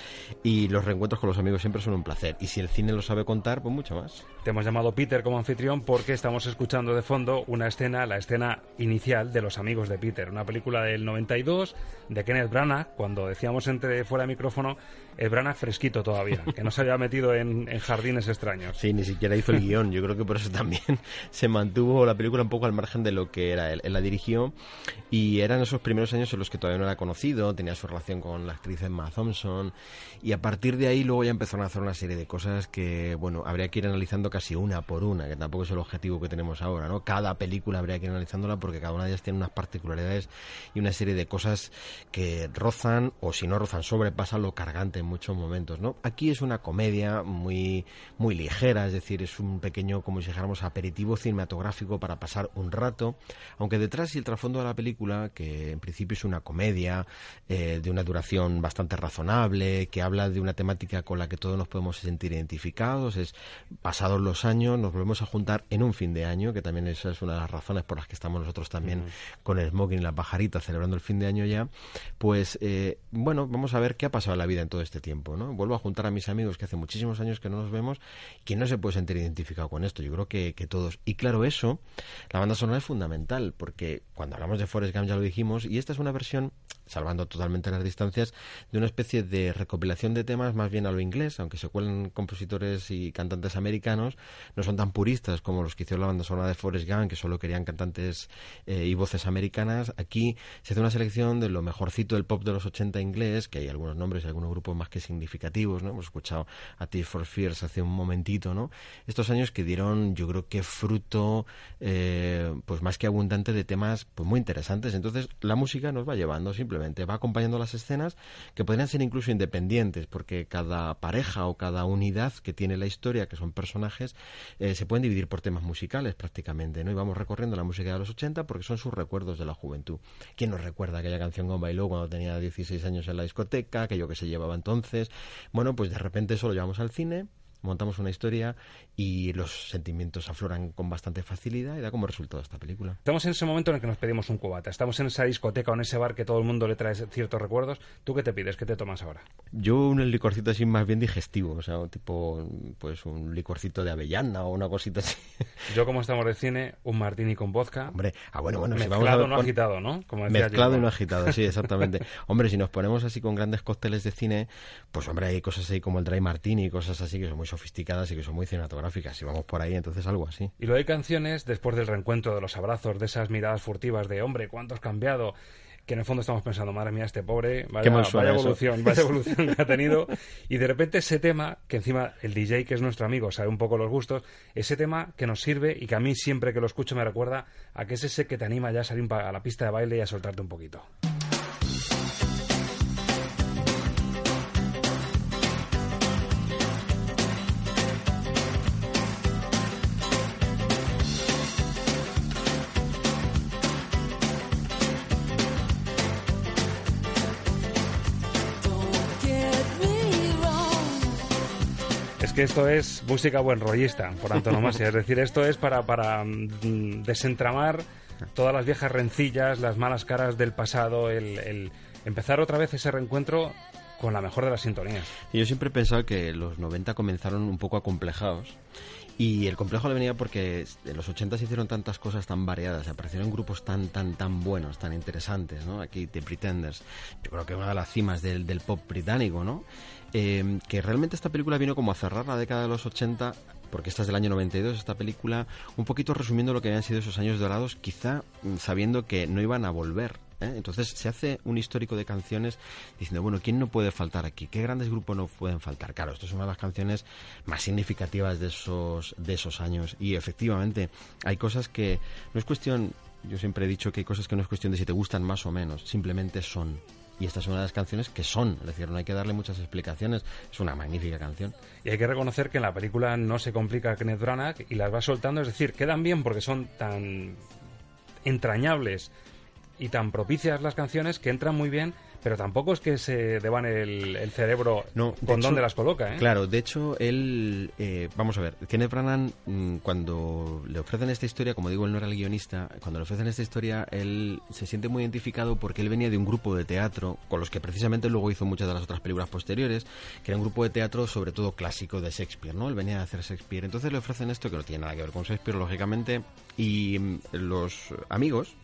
y los reencuentros con los amigos siempre son un placer. Y si el cine lo sabe contar, pues mucho más. Te hemos llamado Peter como anfitrión porque estamos escuchando de fondo una escena, la escena inicial de Los amigos de Peter, una película del 92 de Kenneth Branagh, cuando decíamos entre fuera de micrófono, el Branagh fresquito todavía, que no se había metido en, jardines extraños. Sí, ni siquiera hizo el guion. Yo creo que por eso también se mantuvo la película un poco al margen de lo que era él. Él la dirigió y eran esos primeros años en los que todavía no era conocido, tenía su relación con la actriz Emma Thompson y a partir de ahí luego ya empezaron a hacer una serie de cosas que, bueno, habría que ir analizando casi una por una, que tampoco es el objetivo que tenemos ahora, ¿no? Cada película habría que ir analizándola porque cada una de ellas tiene unas particularidades y una serie de cosas que rozan o si no rozan sobrepasan lo cargante muchos momentos, ¿no? Aquí es una comedia muy muy ligera, es decir, es un pequeño como si dijéramos aperitivo cinematográfico para pasar un rato, aunque detrás y el trasfondo de la película, que en principio es una comedia eh, de una duración bastante razonable, que habla de una temática con la que todos nos podemos sentir identificados, es pasados los años nos volvemos a juntar en un fin de año, que también esa es una de las razones por las que estamos nosotros también con el smoking y la pajarita celebrando el fin de año ya, pues eh, bueno, vamos a ver qué ha pasado en la vida en todo este tiempo, ¿no? Vuelvo a juntar a mis amigos que hace muchísimos años que no nos vemos, ¿quién no se puede sentir identificado con esto? Yo creo que, que todos. Y claro, eso, la banda sonora es fundamental, porque cuando hablamos de Forrest Gump ya lo dijimos, y esta es una versión, salvando totalmente las distancias, de una especie de recopilación de temas más bien a lo inglés, aunque se cuelen compositores y cantantes americanos, no son tan puristas como los que hicieron la banda sonora de Forrest Gump, que solo querían cantantes eh, y voces americanas. Aquí se hace una selección de lo mejorcito del pop de los 80 inglés, que hay algunos nombres y algunos grupos más que significativos, ¿no? Hemos escuchado a Tears for Fears hace un momentito, ¿no? Estos años que dieron, yo creo que fruto, eh, pues más que abundante de temas pues muy interesantes. Entonces, la música nos va llevando simplemente, va acompañando las escenas que podrían ser incluso independientes, porque cada pareja o cada unidad que tiene la historia, que son personajes, eh, se pueden dividir por temas musicales prácticamente, ¿no? Y vamos recorriendo la música de los 80 porque son sus recuerdos de la juventud. ¿Quién nos recuerda aquella canción con bailó cuando tenía 16 años en la discoteca, aquello que se llevaba entonces? Bueno, pues de repente eso lo llevamos al cine, montamos una historia y los sentimientos afloran con bastante facilidad y da como resultado esta película. Estamos en ese momento en el que nos pedimos un cubata, estamos en esa discoteca o en ese bar que todo el mundo le trae ciertos recuerdos. ¿Tú qué te pides? ¿Qué te tomas ahora? Yo un licorcito así más bien digestivo, o sea, tipo pues un licorcito de avellana o una cosita así. Yo como estamos de cine, un martini con vodka. Hombre, ah bueno, bueno, mezclado si vamos a no agitado, ¿no? Como decía mezclado y no agitado, sí, exactamente. hombre, si nos ponemos así con grandes cócteles de cine, pues hombre, hay cosas ahí como el dry martini y cosas así que son muy sofisticadas y que son muy cinematográficas. Si vamos por ahí, entonces algo así. Y luego hay canciones después del reencuentro, de los abrazos, de esas miradas furtivas de hombre, cuánto has cambiado que en el fondo estamos pensando, madre mía, este pobre, vaya, vaya evolución, vaya evolución que ha tenido. Y de repente ese tema, que encima el DJ, que es nuestro amigo, sabe un poco los gustos, ese tema que nos sirve y que a mí siempre que lo escucho me recuerda a que es ese que te anima ya a salir a la pista de baile y a soltarte un poquito. Que esto es música buen rollista, por antonomasia. es decir, esto es para, para mm, desentramar todas las viejas rencillas, las malas caras del pasado, el, el empezar otra vez ese reencuentro con la mejor de las sintonías. Yo siempre he pensado que los 90 comenzaron un poco acomplejados. Y el complejo le venía porque en los 80 se hicieron tantas cosas tan variadas, aparecieron grupos tan, tan, tan buenos, tan interesantes, ¿no? Aquí The Pretenders, yo creo que una de las cimas del, del pop británico, ¿no? Eh, que realmente esta película vino como a cerrar la década de los 80 porque esta es del año 92, esta película, un poquito resumiendo lo que habían sido esos años dorados, quizá mm, sabiendo que no iban a volver. ¿Eh? Entonces se hace un histórico de canciones diciendo, bueno, ¿quién no puede faltar aquí? ¿Qué grandes grupos no pueden faltar? Claro, esto es una de las canciones más significativas de esos, de esos años. Y efectivamente, hay cosas que no es cuestión, yo siempre he dicho que hay cosas que no es cuestión de si te gustan más o menos, simplemente son. Y esta es una de las canciones que son, es decir, no hay que darle muchas explicaciones, es una magnífica canción. Y hay que reconocer que en la película no se complica Kenneth Branagh y las va soltando, es decir, quedan bien porque son tan entrañables y tan propicias las canciones que entran muy bien pero tampoco es que se deban el, el cerebro no, con dónde las coloca. ¿eh? Claro, de hecho, él. Eh, vamos a ver, Kenneth Branagh, mm, cuando le ofrecen esta historia, como digo, él no era el guionista, cuando le ofrecen esta historia, él se siente muy identificado porque él venía de un grupo de teatro, con los que precisamente luego hizo muchas de las otras películas posteriores, que era un grupo de teatro sobre todo clásico de Shakespeare, ¿no? Él venía a hacer Shakespeare. Entonces le ofrecen esto que no tiene nada que ver con Shakespeare, lógicamente, y mm, los amigos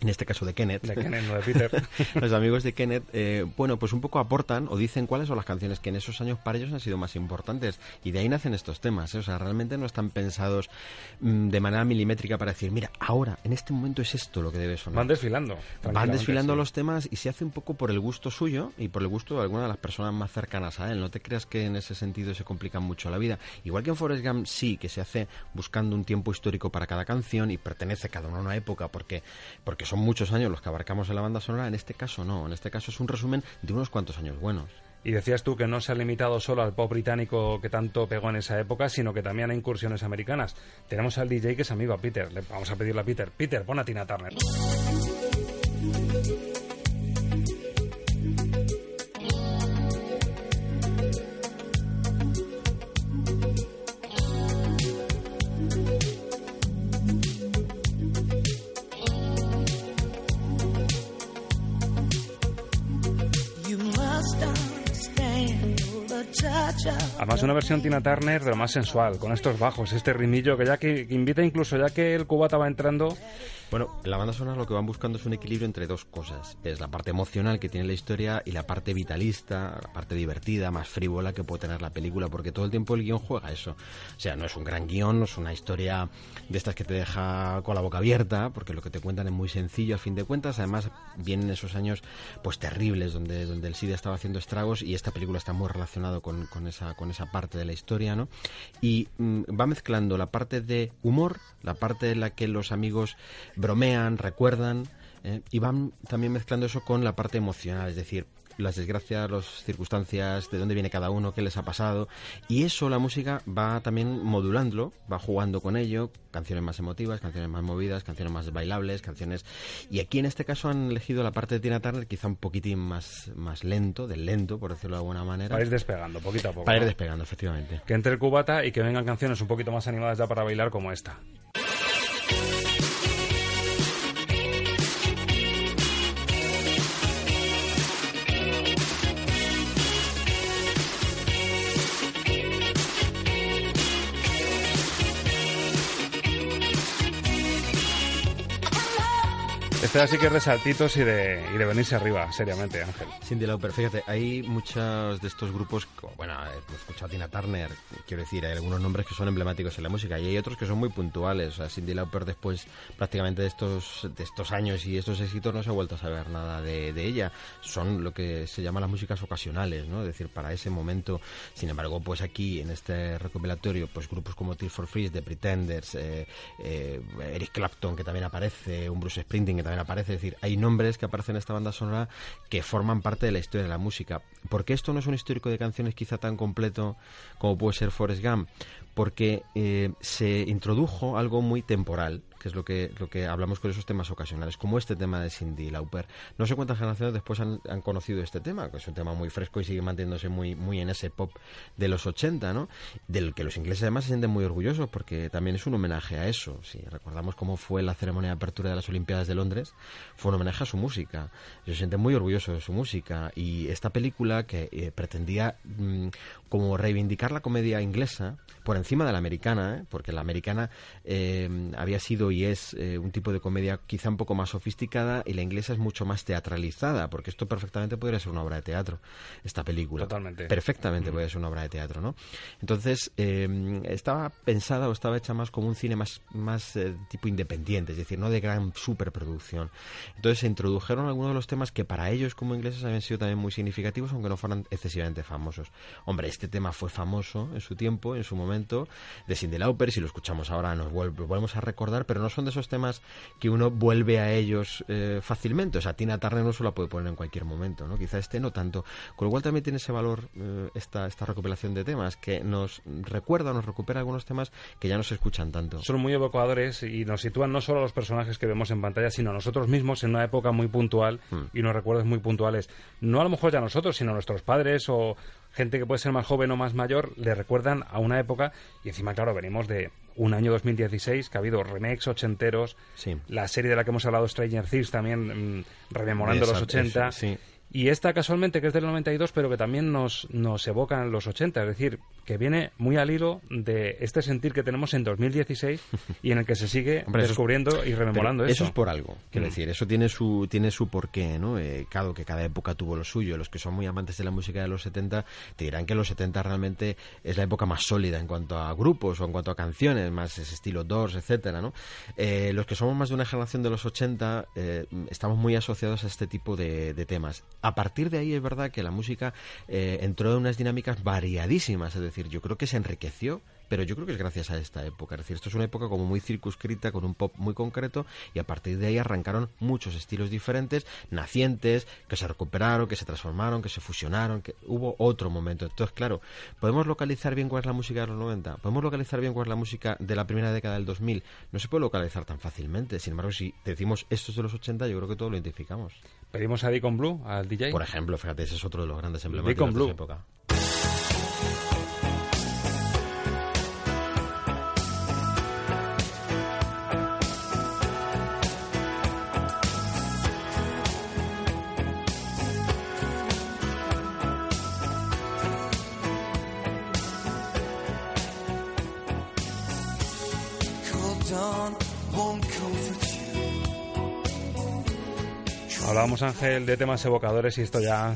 en este caso de Kenneth, de Kenneth no de Peter. los amigos de Kenneth, eh, bueno, pues un poco aportan o dicen cuáles son las canciones que en esos años para ellos han sido más importantes. Y de ahí nacen estos temas. ¿eh? O sea, realmente no están pensados mm, de manera milimétrica para decir, mira, ahora, en este momento es esto lo que debe sonar. Van desfilando. Van desfilando los temas y se hace un poco por el gusto suyo y por el gusto de alguna de las personas más cercanas a él. No te creas que en ese sentido se complica mucho la vida. Igual que en Forrest Gump sí, que se hace buscando un tiempo histórico para cada canción y pertenece cada una a una época porque, porque son muchos años los que abarcamos en la banda sonora, en este caso no, en este caso es un resumen de unos cuantos años buenos. Y decías tú que no se ha limitado solo al pop británico que tanto pegó en esa época, sino que también a incursiones americanas. Tenemos al DJ que es amigo a Peter. Le vamos a pedirle a Peter. Peter, pon a Tina Turner. Además, una versión Tina Turner de lo más sensual, con estos bajos, este rimillo que ya que, invita incluso, ya que el cubata va entrando. Bueno, la banda sonora lo que van buscando es un equilibrio entre dos cosas. Es la parte emocional que tiene la historia y la parte vitalista, la parte divertida, más frívola que puede tener la película, porque todo el tiempo el guion juega eso. O sea, no es un gran guion, no es una historia de estas que te deja con la boca abierta, porque lo que te cuentan es muy sencillo a fin de cuentas. Además, vienen esos años pues terribles donde, donde el SIDA estaba haciendo estragos y esta película está muy relacionado con, con esa, con esa parte de la historia, ¿no? Y mm, va mezclando la parte de humor, la parte en la que los amigos bromean, recuerdan, ¿eh? y van también mezclando eso con la parte emocional, es decir, las desgracias, las circunstancias, de dónde viene cada uno, qué les ha pasado. Y eso la música va también modulándolo, va jugando con ello, canciones más emotivas, canciones más movidas, canciones más bailables, canciones... Y aquí en este caso han elegido la parte de Tina Turner quizá un poquitín más, más lento, del lento, por decirlo de alguna manera. Para ir despegando, poquito a poco. Para ir despegando, efectivamente. Que entre el cubata y que vengan canciones un poquito más animadas ya para bailar como esta. Este así que es de saltitos y de, y de venirse arriba, seriamente, Ángel. Cindy Lauper, fíjate, hay muchos de estos grupos, bueno, hemos escuchado a Tina Turner, quiero decir, hay algunos nombres que son emblemáticos en la música y hay otros que son muy puntuales. O sea, Cindy Lauper después prácticamente de estos, de estos años y estos éxitos no se ha vuelto a saber nada de, ella. Son lo que se llama las músicas ocasionales, ¿no? Es decir, para ese momento. Sin embargo, pues aquí en este recopilatorio, pues grupos como Tears for Freeze, The Pretenders, eh, eh, Eric Clapton, que también aparece, un Bruce Springsteen, que aparece. Es decir, hay nombres que aparecen en esta banda sonora que forman parte de la historia de la música. Porque esto no es un histórico de canciones quizá tan completo como puede ser Forrest Gump? Porque eh, se introdujo algo muy temporal que es lo que, lo que hablamos con esos temas ocasionales, como este tema de Cindy Lauper. No sé cuántas generaciones después han, conocido este tema, que es un tema muy fresco y sigue manteniéndose muy, muy en ese pop de los 80, ¿no? Del que los ingleses además se sienten muy orgullosos porque también es un homenaje a eso. Si recordamos cómo fue la ceremonia de apertura de las Olimpiadas de Londres, fue un homenaje a su música. Se sienten muy orgullosos de su música y esta película que eh, pretendía mm, como reivindicar la comedia inglesa por encima de la americana, ¿eh? porque la americana eh, había sido y es eh, un tipo de comedia quizá un poco más sofisticada y la inglesa es mucho más teatralizada, porque esto perfectamente podría ser una obra de teatro, esta película. Totalmente. Perfectamente podría ser una obra de teatro, ¿no? Entonces, estaba pensada o estaba hecha más como un cine más, más tipo independiente, es decir, no de gran superproducción. Entonces se introdujeron algunos de los temas que para ellos como ingleses habían sido también muy significativos, aunque no fueran excesivamente famosos. Hombre, este tema fue famoso en su tiempo, en su momento, de Cindy Lauper, si lo escuchamos ahora nos volvemos a recordar, pero pero no son de esos temas que uno vuelve a ellos eh, fácilmente. O sea, Tina Turner no se la puede poner en cualquier momento, ¿no? Quizá este no tanto. Con lo cual también tiene ese valor eh, esta, esta recopilación de temas, que nos recuerda, nos recupera algunos temas que ya no se escuchan tanto. Son muy evocadores y nos sitúan no solo a los personajes que vemos en pantalla, sino a nosotros mismos en una época muy puntual Hmm. y unos recuerdos muy puntuales. No a lo mejor ya nosotros, sino a nuestros padres o gente que puede ser más joven o más mayor, le recuerdan a una época y encima, claro, venimos de un año 2016 que ha habido remakes ochenteros, la serie de la que hemos hablado, Stranger Things, también mm, rememorando los Exacto, 80. sí, sí. Y esta casualmente que es del 92, pero que también nos, nos evoca en los 80, es decir, que viene muy al hilo de este sentir que tenemos en 2016 y en el que se sigue Hombre, eso es- descubriendo y rememorando eso. Eso es por algo. Quiero Mm. decir, eso tiene su, tiene su porqué, ¿no? Eh, claro, que cada época tuvo lo suyo. Los que son muy amantes de la música de los 70 te dirán que los 70 realmente es la época más sólida en cuanto a grupos o en cuanto a canciones, más ese estilo Doors, etcétera, ¿no? Eh, los que somos más de una generación de los 80 eh, estamos muy asociados a este tipo de, de temas. A partir de ahí es verdad que la música eh, entró en unas dinámicas variadísimas, es decir, yo creo que se enriqueció pero yo creo que es gracias a esta época. Es decir, esto es una época como muy circunscrita, con un pop muy concreto, y a partir de ahí arrancaron muchos estilos diferentes, nacientes, que se recuperaron, que se transformaron, que se fusionaron, que hubo otro momento. Entonces, claro, podemos localizar bien cuál es la música de los 90, podemos localizar bien cuál es la música de la primera década del 2000. No se puede localizar tan fácilmente. Sin embargo, si decimos esto es de los 80, yo creo que todo lo identificamos. Pedimos a Deacon Blue, al DJ. Por ejemplo, fíjate, ese es otro de los grandes Deacon de esa época. Ángel, de temas evocadores y esto ya,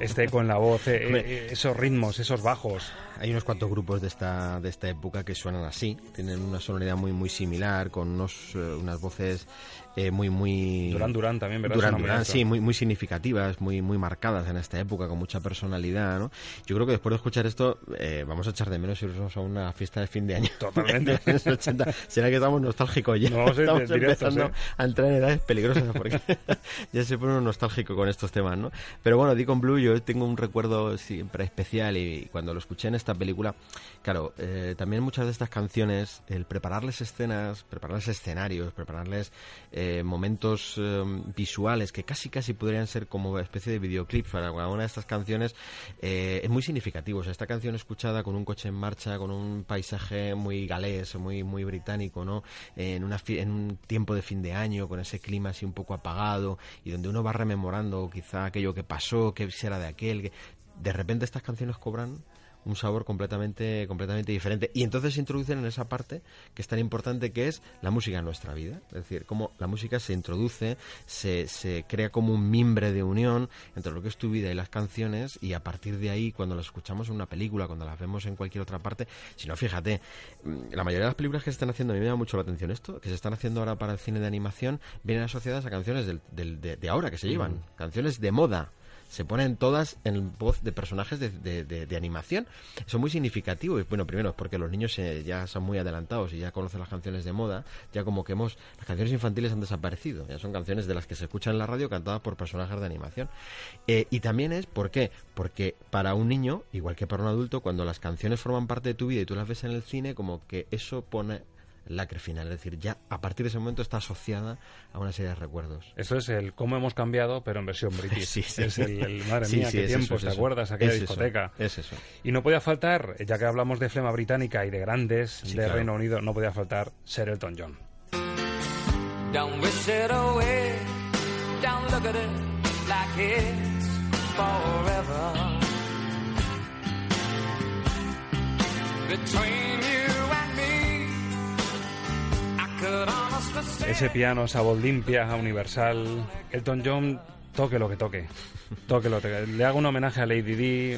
este eco en la voz, eh, eh, esos ritmos, esos bajos. Hay unos cuantos grupos de esta, de esta época que suenan así, tienen una sonoridad muy muy similar, con unos, eh, unas voces eh, muy muy... Duran Duran también, ¿verdad? Duran, alto. sí, muy, muy significativas, muy, muy marcadas en esta época, con mucha personalidad, ¿no? Yo creo que después de escuchar esto, eh, vamos a echar de menos irnos a una fiesta de fin de año. Totalmente. De los 80. Será que estamos nostálgicos ya. No, estamos empezando a entrar en edades peligrosas porque ya se pone uno nostálgico con estos temas, ¿no? Pero bueno, Deacon Blue yo tengo un recuerdo siempre especial y cuando lo escuché en esta película, claro, eh, también muchas de estas canciones, el prepararles escenas, prepararles escenarios, prepararles eh, momentos eh, visuales que casi casi podrían ser como especie de videoclips para una de estas canciones, eh, es muy significativo. O sea, esta canción escuchada con un coche en marcha, con un paisaje muy galés, muy, muy británico, ¿no? En, una en un tiempo de fin de año, con ese clima así un poco apagado, y donde uno va rememorando quizá aquello que pasó, que será de aquel, que de repente estas canciones cobran un sabor completamente completamente diferente. Y entonces se introducen en esa parte que es tan importante que es la música en nuestra vida. Es decir cómo la música se introduce se, se crea como un mimbre de unión entre lo que es tu vida y las canciones y a partir de ahí cuando las escuchamos en una película cuando las vemos en cualquier otra parte si no fíjate mm, la mayoría de las películas que se están haciendo a mí me llama mucho la atención esto que se están haciendo ahora para el cine de animación vienen asociadas a canciones del, del- de, de ahora que se llevan Mm. canciones de moda se ponen todas en voz de personajes de, de- de- de animación. Son muy significativos. Bueno, primero es porque los niños ya son muy adelantados y ya conocen las canciones de moda. Ya como que hemos... Las canciones infantiles han desaparecido. Ya son canciones de las que se escuchan en la radio cantadas por personajes de animación. Eh, y también es, ¿por qué? Porque para un niño, igual que para un adulto, cuando las canciones forman parte de tu vida y tú las ves en el cine, como que eso pone lacre final. Es decir, ya a partir de ese momento está asociada a una serie de recuerdos. Eso es el cómo hemos cambiado, pero en versión british. Sí, sí. Es el, el- madre Sí, mía, sí, qué tiempos, ¿te eso. acuerdas? Aquella Es eso, discoteca. es eso. Y no podía faltar, ya que hablamos de flema británica y de grandes Sí, de claro. Reino Unido, no podía faltar Sir Elton John. Don't wish it away. Don't look at it like it's forever. Between you Ese piano, esa voz limpia, universal. Elton John toque lo que toque. Toque lo que toque. Le hago un homenaje a Lady Di,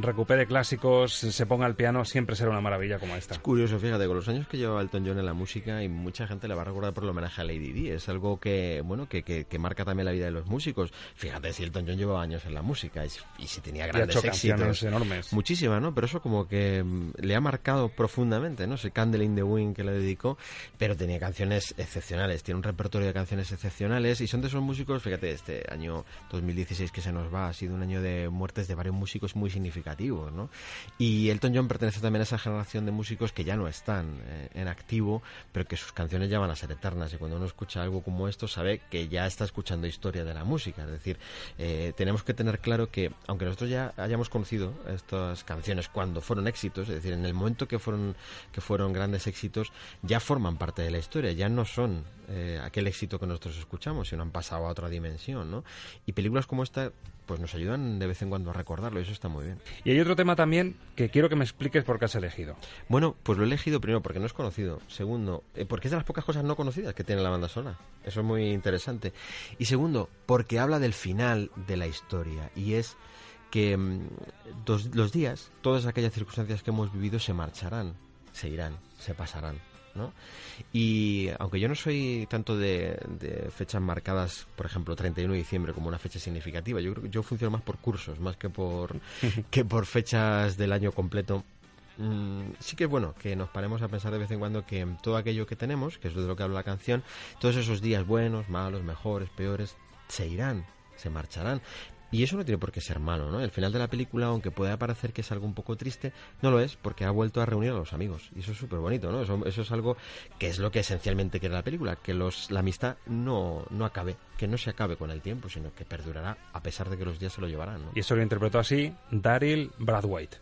recupere clásicos, se ponga al piano, siempre será una maravilla como esta. Curioso, fíjate, con los años que lleva Elton John en la música y mucha gente le va a recordar por el homenaje a Lady Di. Es algo que, bueno, que, que, que marca también la vida de los músicos. Fíjate si Elton John llevaba años en la música y, y si tenía Y ha grandes hecho canciones éxitos. enormes. Muchísimas, ¿no? Pero eso como que mm, le ha marcado profundamente, ¿no? Ese Candle in the Wind que le dedicó, pero tenía canciones excepcionales, tiene un repertorio de canciones excepcionales y son de esos músicos, fíjate, este año 2016 que se nos va ha sido un año de muertes de varios músicos muy significativos, ¿no? Y Elton John pertenece también a esa generación de músicos que ya no están eh, en activo, pero que sus canciones ya van a ser eternas y cuando uno escucha algo como esto sabe que ya está escuchando historia de la música, es decir, eh, tenemos que tener claro que aunque nosotros ya hayamos conocido estas canciones cuando fueron éxitos, es decir, en el momento que fueron que fueron grandes éxitos, ya forman parte de la historia, ya no son eh, aquel éxito que nosotros escuchamos, sino han pasado a otra dimensión, ¿no? Y películas como esta pues nos ayudan de vez en cuando a recordarlo y eso está muy bien. Y hay otro tema también que quiero que me expliques por qué has elegido. Bueno, pues lo he elegido primero porque no es conocido. Segundo, eh, porque es de las pocas cosas no conocidas que tiene la banda sonora. Eso es muy interesante. Y segundo, porque habla del final de la historia. Y es que mm, dos- los días, todas aquellas circunstancias que hemos vivido se marcharán, se irán, se pasarán. ¿No? Y aunque yo no soy tanto de, de fechas marcadas, por ejemplo, 31 de diciembre como una fecha significativa, yo creo que yo funciono más por cursos, más que por, que por fechas del año completo. Mm, sí que es bueno que nos paremos a pensar de vez en cuando que todo aquello que tenemos, que es de lo que habla la canción, todos esos días buenos, malos, mejores, peores, se irán, se marcharán. Y eso no tiene por qué ser malo, ¿no? El final de la película, aunque pueda parecer que es algo un poco triste, no lo es, porque ha vuelto a reunir a los amigos. Y eso es súper bonito, ¿no? Eso, es algo que es lo que esencialmente quiere la película, que los, la amistad no, no acabe, que no se acabe con el tiempo, sino que perdurará a pesar de que los días se lo llevarán, ¿no? Y eso lo interpretó así Daryl Bradwaite.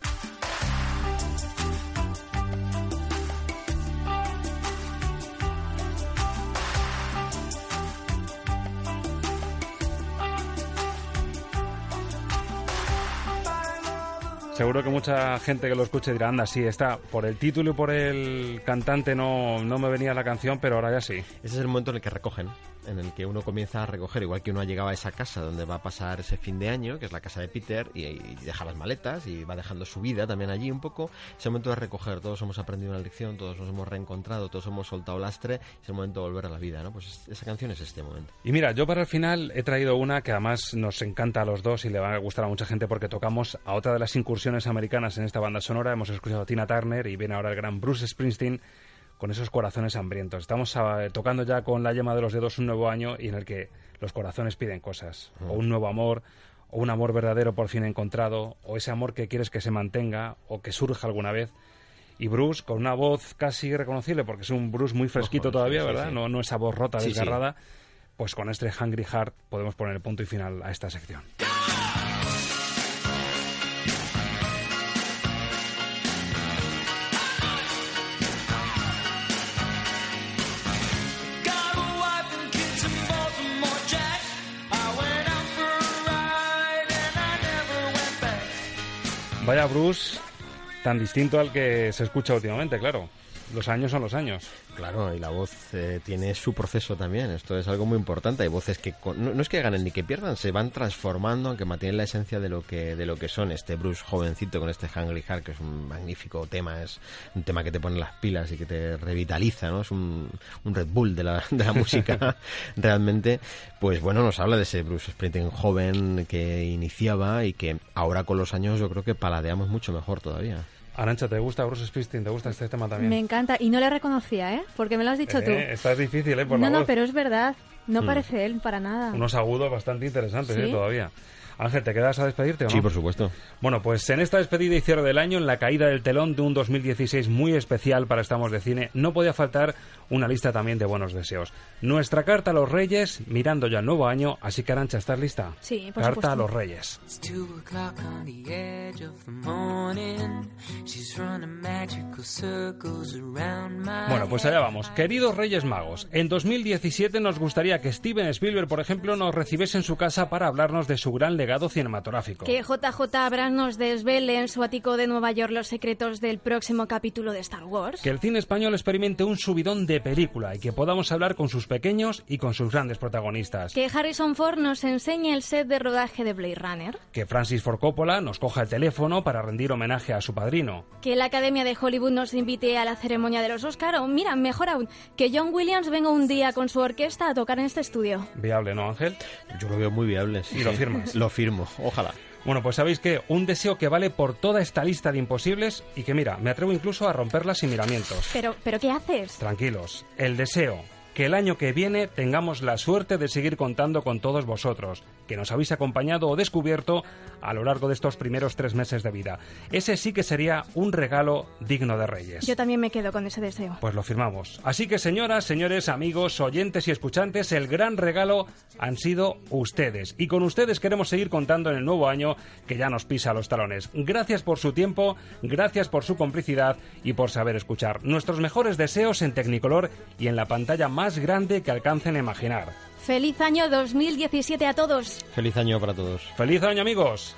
Seguro que mucha gente que lo escuche dirá, anda, sí, está, por el título y por el cantante no, no me venía la canción, pero ahora ya sí. Ese es el momento en el que recogen, en el que uno comienza a recoger, igual que uno ha llegado a esa casa donde va a pasar ese fin de año, que es la casa de Peter, y, deja las maletas y va dejando su vida también allí un poco. Es el momento de recoger, todos hemos aprendido una lección, todos nos hemos reencontrado, todos hemos soltado lastre, es el momento de volver a la vida, ¿no? Pues es- esa canción es este momento. Y mira, yo para el final he traído una que además nos encanta a los dos y le va a gustar a mucha gente porque tocamos a otra de las incursiones americanas en esta banda sonora. Hemos escuchado a Tina Turner y viene ahora el gran Bruce Springsteen con esos corazones hambrientos. Estamos ah, tocando ya con la yema de los dedos un nuevo año y en el que los corazones piden cosas. O un nuevo amor, o un amor verdadero por fin encontrado, o ese amor que quieres que se mantenga o que surja alguna vez. Y Bruce, con una voz casi reconocible, porque es un Bruce muy fresquito Ojo, todavía, sí, ¿verdad? sí. No, no esa voz rota, desgarrada. Pues con este Hungry Heart podemos poner el punto y final a esta sección. Vaya Bruce, tan distinto al que se escucha últimamente, claro. Los años son los años. Claro, y la voz eh, tiene su proceso también. Esto es algo muy importante. Hay voces que con- no, no es que ganen ni que pierdan, se van transformando, aunque mantienen la esencia de lo que de lo que son. Este Bruce jovencito con este Hungry Heart, que es un magnífico tema, es un tema que te pone las pilas y que te revitaliza, ¿no? Es un, un Red Bull de la, de la música realmente. Pues bueno, nos habla de ese Bruce Springsteen joven que iniciaba y que ahora con los años yo creo que paladeamos mucho mejor todavía. Arancha, ¿te gusta Bruce Springsteen? ¿Te gusta este tema también? Me encanta. Y no le reconocía, ¿eh? Porque me lo has dicho tú. Eh, Esta es difícil, ¿eh? Por no, la no, voz. pero es verdad. No Mm. parece él para nada. Unos agudos bastante interesantes, ¿Sí? ¿eh? Todavía. Ángel, ¿te quedas a despedirte o no? Sí, por supuesto. Bueno, pues en esta despedida y cierre del año, en la caída del telón de un 2016 muy especial para Estamos de Cine, no podía faltar una lista también de buenos deseos. Nuestra carta a los Reyes, mirando ya el nuevo año, así que Arancha, ¿estás lista? Sí, por Carta supuesto. a los Reyes. Bueno, pues allá vamos. Queridos Reyes Magos, en 2017 nos gustaría que Steven Spielberg, por ejemplo, nos recibiese en su casa para hablarnos de su gran legado cinematográfico. Que JJ Abrams nos desvele en su ático de Nueva York los secretos del próximo capítulo de Star Wars. Que el cine español experimente un subidón de película y que podamos hablar con sus pequeños y con sus grandes protagonistas. Que Harrison Ford nos enseñe el set de rodaje de Blade Runner. Que Francis Ford Coppola nos coja el teléfono para rendir homenaje a su padrino. Que la Academia de Hollywood nos invite a la ceremonia de los Oscar. O mira, mejor aún, que John Williams venga un día con su orquesta a tocar en este estudio. Viable, ¿no, Ángel? Yo lo veo muy viable. sí, ¿Y lo firmas? Lo firmo, ojalá. Bueno, pues sabéis que un deseo que vale por toda esta lista de imposibles y que mira, me atrevo incluso a romperla sin miramientos. Pero, ¿pero qué haces? Tranquilos, el deseo que el año que viene tengamos la suerte de seguir contando con todos vosotros, que nos habéis acompañado o descubierto a lo largo de estos primeros tres meses de vida. Ese sí que sería un regalo digno de Reyes. Yo también me quedo con ese deseo. Pues lo firmamos. Así que señoras, señores, amigos, oyentes y escuchantes, el gran regalo han sido ustedes. Y con ustedes queremos seguir contando en el nuevo año que ya nos pisa los talones. Gracias por su tiempo, gracias por su complicidad y por saber escuchar. Nuestros mejores deseos en Tecnicolor y en la pantalla más grande que alcancen a imaginar. Feliz año 2017 a todos. Feliz año para todos. ¡Feliz año, amigos!